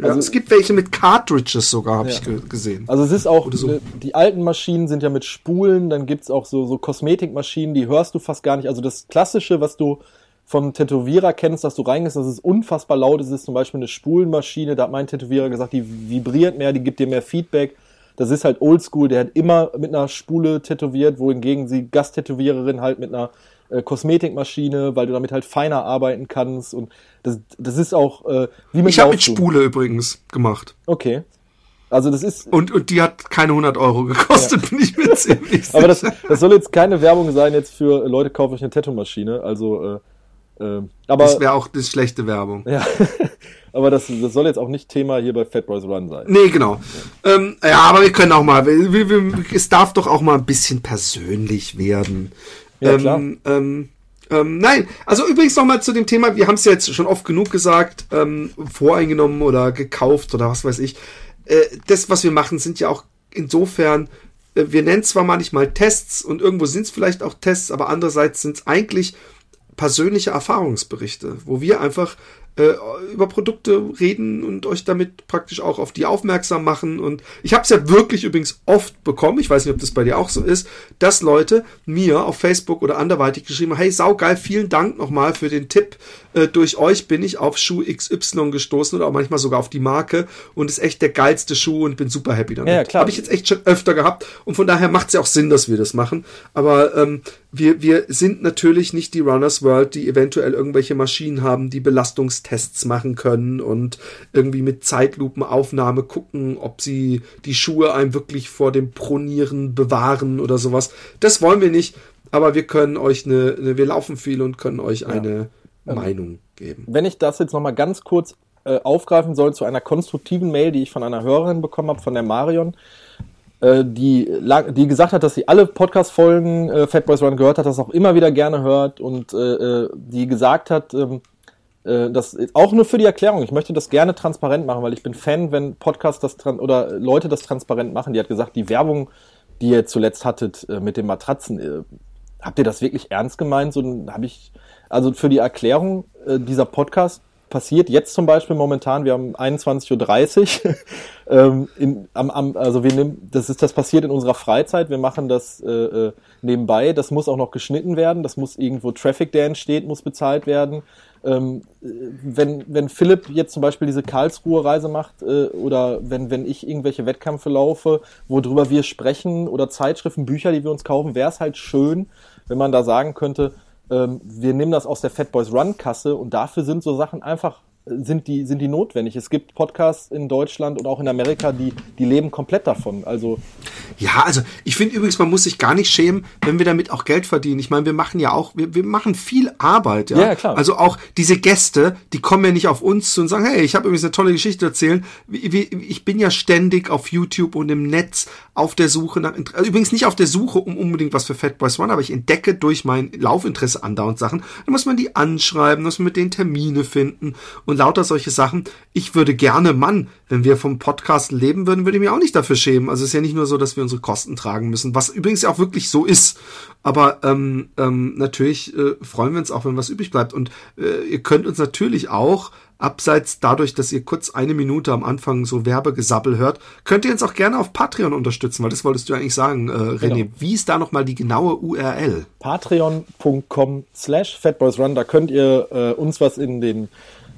Ja, Also- es gibt welche mit Cartridges sogar, habe Ja. ich ge gesehen. Also es ist auch, so. ne, die alten Maschinen sind ja mit Spulen, dann gibt's auch so, so Kosmetikmaschinen, die hörst du fast gar nicht. Also das Klassische, was du vom Tätowierer kennst, dass du reingehst, dass es unfassbar laut ist, ist zum Beispiel eine Spulenmaschine. Da hat mein Tätowierer gesagt, die vibriert mehr, die gibt dir mehr Feedback. Das ist halt oldschool, der hat immer mit einer Spule tätowiert, wohingegen sie Gasttätowiererin halt mit einer äh, Kosmetikmaschine, weil du damit halt feiner arbeiten kannst. Und das, das ist auch äh, wie mit Ich habe mit. Spule übrigens gemacht. Okay. Also das ist, Und, und die hat keine 100 Euro gekostet, bin ich mir ziemlich sicher. Aber das, das soll jetzt keine Werbung sein jetzt für äh, Leute, kauft euch eine Tattoo-Maschine. Also, äh, äh, aber, Das wäre auch eine schlechte Werbung. ja, aber das, das soll jetzt auch nicht Thema hier bei Fat Boys Run sein. Nee, genau. Ähm, ja, aber wir können auch mal, wir, wir, es darf doch auch mal ein bisschen persönlich werden. Ja, ähm, klar. Ähm, ähm, nein, also übrigens noch mal zu dem Thema, wir haben es ja jetzt schon oft genug gesagt, ähm, voreingenommen oder gekauft oder was weiß ich. Äh, das, was wir machen, sind ja auch insofern, äh, wir nennen zwar manchmal Tests und irgendwo sind es vielleicht auch Tests, aber andererseits sind es eigentlich persönliche Erfahrungsberichte, wo wir einfach äh, über Produkte reden und euch damit praktisch auch auf die aufmerksam machen. Und ich habe es ja wirklich übrigens oft bekommen, ich weiß nicht, ob das bei dir auch so ist, dass Leute mir auf Facebook oder anderweitig geschrieben haben, hey, saugeil, vielen Dank nochmal für den Tipp. Äh, durch euch bin ich auf Schuh XY gestoßen oder auch manchmal sogar auf die Marke und ist echt der geilste Schuh und bin super happy damit. Ja, klar. Habe ich jetzt echt schon öfter gehabt und von daher macht es ja auch Sinn, dass wir das machen. Aber ähm, wir, wir sind natürlich nicht die Runners World, die eventuell irgendwelche Maschinen haben, die Belastungstests machen können und irgendwie mit Zeitlupenaufnahme gucken, ob sie die Schuhe einem wirklich vor dem Pronieren bewahren oder sowas. Das wollen wir nicht, aber wir können euch eine, eine wir laufen viel und können euch eine Meinung geben. Wenn ich das jetzt nochmal ganz kurz äh, aufgreifen soll zu einer konstruktiven Mail, die ich von einer Hörerin bekommen habe, von der Marion, die, la- die gesagt hat, dass sie alle Podcast-Folgen äh, Fat Boys Run gehört hat, das auch immer wieder gerne hört und äh, äh, die gesagt hat, ähm, äh, das auch nur für die Erklärung. Ich möchte das gerne transparent machen, weil ich bin Fan, wenn Podcasts das oder Leute das transparent machen. Die hat gesagt, die Werbung, die ihr zuletzt hattet äh, mit den Matratzen, äh, habt ihr das wirklich ernst gemeint? So habe ich also für die Erklärung, äh, dieser Podcast passiert jetzt zum Beispiel momentan, wir haben 21.30 Uhr, ähm, in, am, am, also wir nehmen, das ist das passiert in unserer Freizeit, wir machen das äh, äh, nebenbei, das muss auch noch geschnitten werden, das muss irgendwo Traffic, der entsteht, muss bezahlt werden. Ähm, wenn, wenn Philipp jetzt zum Beispiel diese Karlsruhe-Reise macht äh, oder wenn, wenn ich irgendwelche Wettkämpfe laufe, worüber wir sprechen oder Zeitschriften, Bücher, die wir uns kaufen, wäre es halt schön, wenn man da sagen könnte, ähm, wir nehmen das aus der Fat Boys Run Kasse und dafür sind so Sachen einfach sind die, sind die notwendig. Es gibt Podcasts in Deutschland und auch in Amerika, die, die leben komplett davon. Also ja, also ich finde übrigens, man muss sich gar nicht schämen, wenn wir damit auch Geld verdienen. Ich meine, wir machen ja auch, wir, wir machen viel Arbeit, ja. Ja, klar. Also auch diese Gäste, die kommen ja nicht auf uns zu und sagen, hey, ich habe übrigens eine tolle Geschichte erzählen. Ich bin ja ständig auf YouTube und im Netz auf der Suche nach, also übrigens nicht auf der Suche um unbedingt was für Fat Boys One, aber ich entdecke durch mein Laufinteresse andauernd Sachen. Dann muss man die anschreiben, muss man mit denen Termine finden und lauter solche Sachen. Ich würde gerne, Mann, wenn wir vom Podcast leben würden, würde ich mich auch nicht dafür schämen. Also es ist ja nicht nur so, dass wir unsere Kosten tragen müssen, was übrigens ja auch wirklich so ist. Aber ähm, ähm, natürlich äh, freuen wir uns auch, wenn was übrig bleibt. Und äh, ihr könnt uns natürlich auch abseits dadurch, dass ihr kurz eine Minute am Anfang so Werbegesabbel hört, könnt ihr uns auch gerne auf Patreon unterstützen, weil das wolltest du eigentlich sagen, äh, René. Genau. Wie ist da nochmal die genaue URL? Patreon.com slash fatboysrun, da könnt ihr äh, uns was in den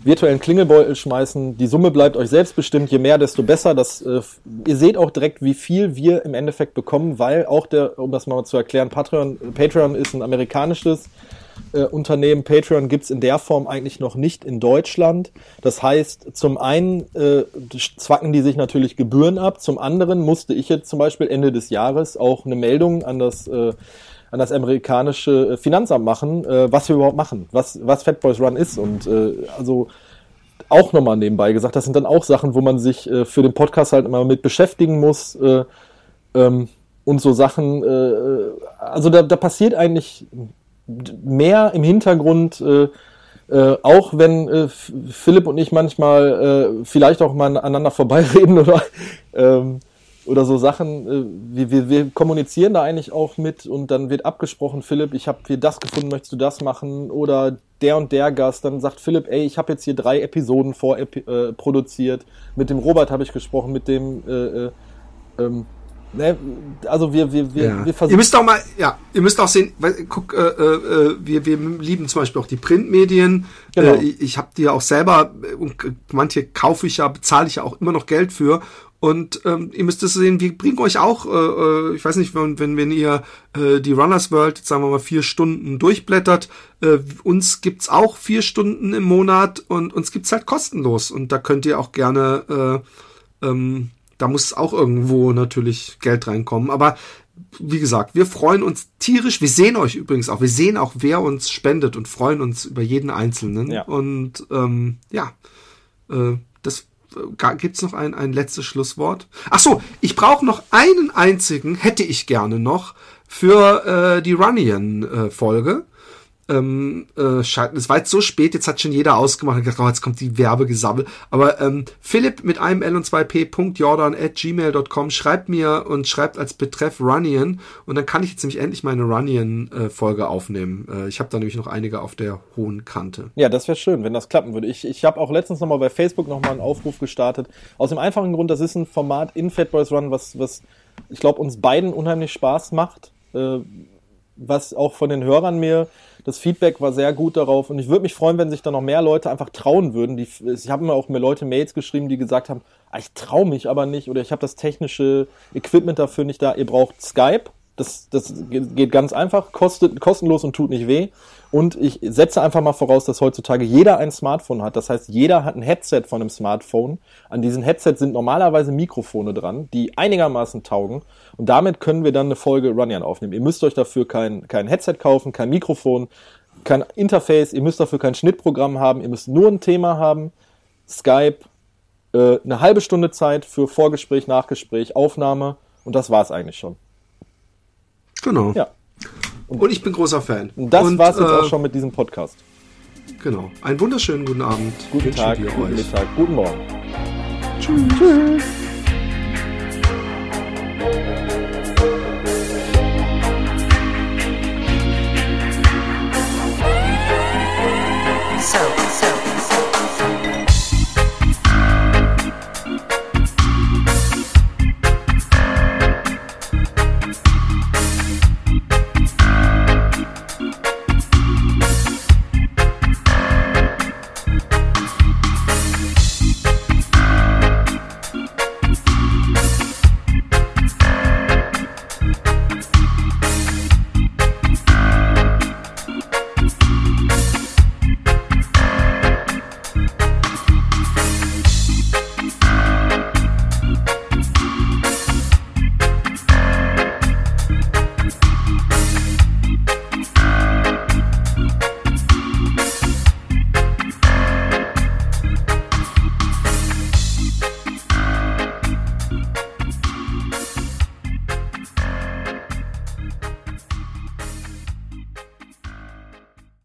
virtuellen Klingelbeutel schmeißen. Die Summe bleibt euch selbstbestimmt. Je mehr, desto besser. Das, äh, ihr seht auch direkt, wie viel wir im Endeffekt bekommen, weil auch der, um das mal zu erklären, Patreon, Patreon ist ein amerikanisches äh, Unternehmen. Patreon gibt's in der Form eigentlich noch nicht in Deutschland. Das heißt, zum einen äh, zwacken die sich natürlich Gebühren ab, zum anderen musste ich jetzt zum Beispiel Ende des Jahres auch eine Meldung an das äh, an das amerikanische äh, Finanzamt machen, äh, was wir überhaupt machen, was, was Fat Boys Run ist. Und äh, also auch nochmal nebenbei gesagt, das sind dann auch Sachen, wo man sich äh, für den Podcast halt immer mit beschäftigen muss. Äh, ähm, und so Sachen, äh, also da, da passiert eigentlich mehr im Hintergrund, äh, äh, auch wenn äh, Philipp und ich manchmal äh, vielleicht auch mal aneinander vorbeireden oder, ähm, oder so Sachen, äh, wir, wir, wir kommunizieren da eigentlich auch mit und dann wird abgesprochen, Philipp, ich habe hier das gefunden, möchtest du das machen? Oder der und der Gast, dann sagt Philipp, ey, ich habe jetzt hier drei Episoden vorproduziert, äh, mit dem Robert habe ich gesprochen, mit dem äh, äh, ähm, Ne, also wir, wir, wir, ja. wir versuchen. Ihr müsst auch mal, ja, ihr müsst auch sehen, weil, guck, äh, äh, wir, wir lieben zum Beispiel auch die Printmedien. Genau. Äh, ich ich habe die ja auch selber und manche kaufe ich ja, bezahle ich ja auch immer noch Geld für. Und ähm, ihr müsst es sehen, wir bringen euch auch, äh, äh, ich weiß nicht, wenn, wenn, wenn ihr äh, die Runners World, jetzt sagen wir mal, vier Stunden durchblättert, äh, uns gibt's auch vier Stunden im Monat und uns gibt's halt kostenlos. Und da könnt ihr auch gerne äh, ähm, da muss auch irgendwo natürlich Geld reinkommen. Aber wie gesagt, wir freuen uns tierisch. Wir sehen euch übrigens auch. Wir sehen auch, wer uns spendet und freuen uns über jeden Einzelnen. Ja. Und ähm, ja, äh, äh, gibt's noch ein, ein letztes Schlusswort. Ach so, ich brauche noch einen einzigen, hätte ich gerne noch, für äh, die Runnian-Folge ähm, äh, es war jetzt so spät, jetzt hat schon jeder ausgemacht und gedacht, oh, jetzt kommt die Werbegesammel. Aber ähm, Philipp mit einem L und zwei P.Jordan at gmail.com schreibt mir und schreibt als Betreff Runnian und dann kann ich jetzt nämlich endlich meine Runnian-Folge äh, aufnehmen. Äh, ich habe da nämlich noch einige auf der hohen Kante. Ja, das wäre schön, wenn das klappen würde. Ich, ich habe auch letztens nochmal bei Facebook nochmal einen Aufruf gestartet. Aus dem einfachen Grund, das ist ein Format in Fat Boys Run, was, was ich glaube, uns beiden unheimlich Spaß macht. Was auch von den Hörern mir das Feedback war sehr gut darauf und ich würde mich freuen, wenn sich da noch mehr Leute einfach trauen würden. Die, ich habe mir auch mir Leute Mails geschrieben, die gesagt haben, ah, ich traue mich aber nicht oder ich habe das technische Equipment dafür nicht da. Ihr braucht Skype, das, das geht ganz einfach, kostet kostenlos und tut nicht weh. Und ich setze einfach mal voraus, dass heutzutage jeder ein Smartphone hat. Das heißt, jeder hat ein Headset von einem Smartphone. An diesen Headsets sind normalerweise Mikrofone dran, die einigermaßen taugen. Und damit können wir dann eine Folge Runyan aufnehmen. Ihr müsst euch dafür kein, kein Headset kaufen, kein Mikrofon, kein Interface. Ihr müsst dafür kein Schnittprogramm haben. Ihr müsst nur ein Thema haben. Skype, äh, eine halbe Stunde Zeit für Vorgespräch, Nachgespräch, Aufnahme. Und das war's eigentlich schon. Genau. Ja. Und ich bin großer Fan. Und das und, war's jetzt äh, auch schon mit diesem Podcast. Genau. Einen wunderschönen guten Abend. Guten Tag, guten Mittag, guten Morgen. Tschüss. Tschüss.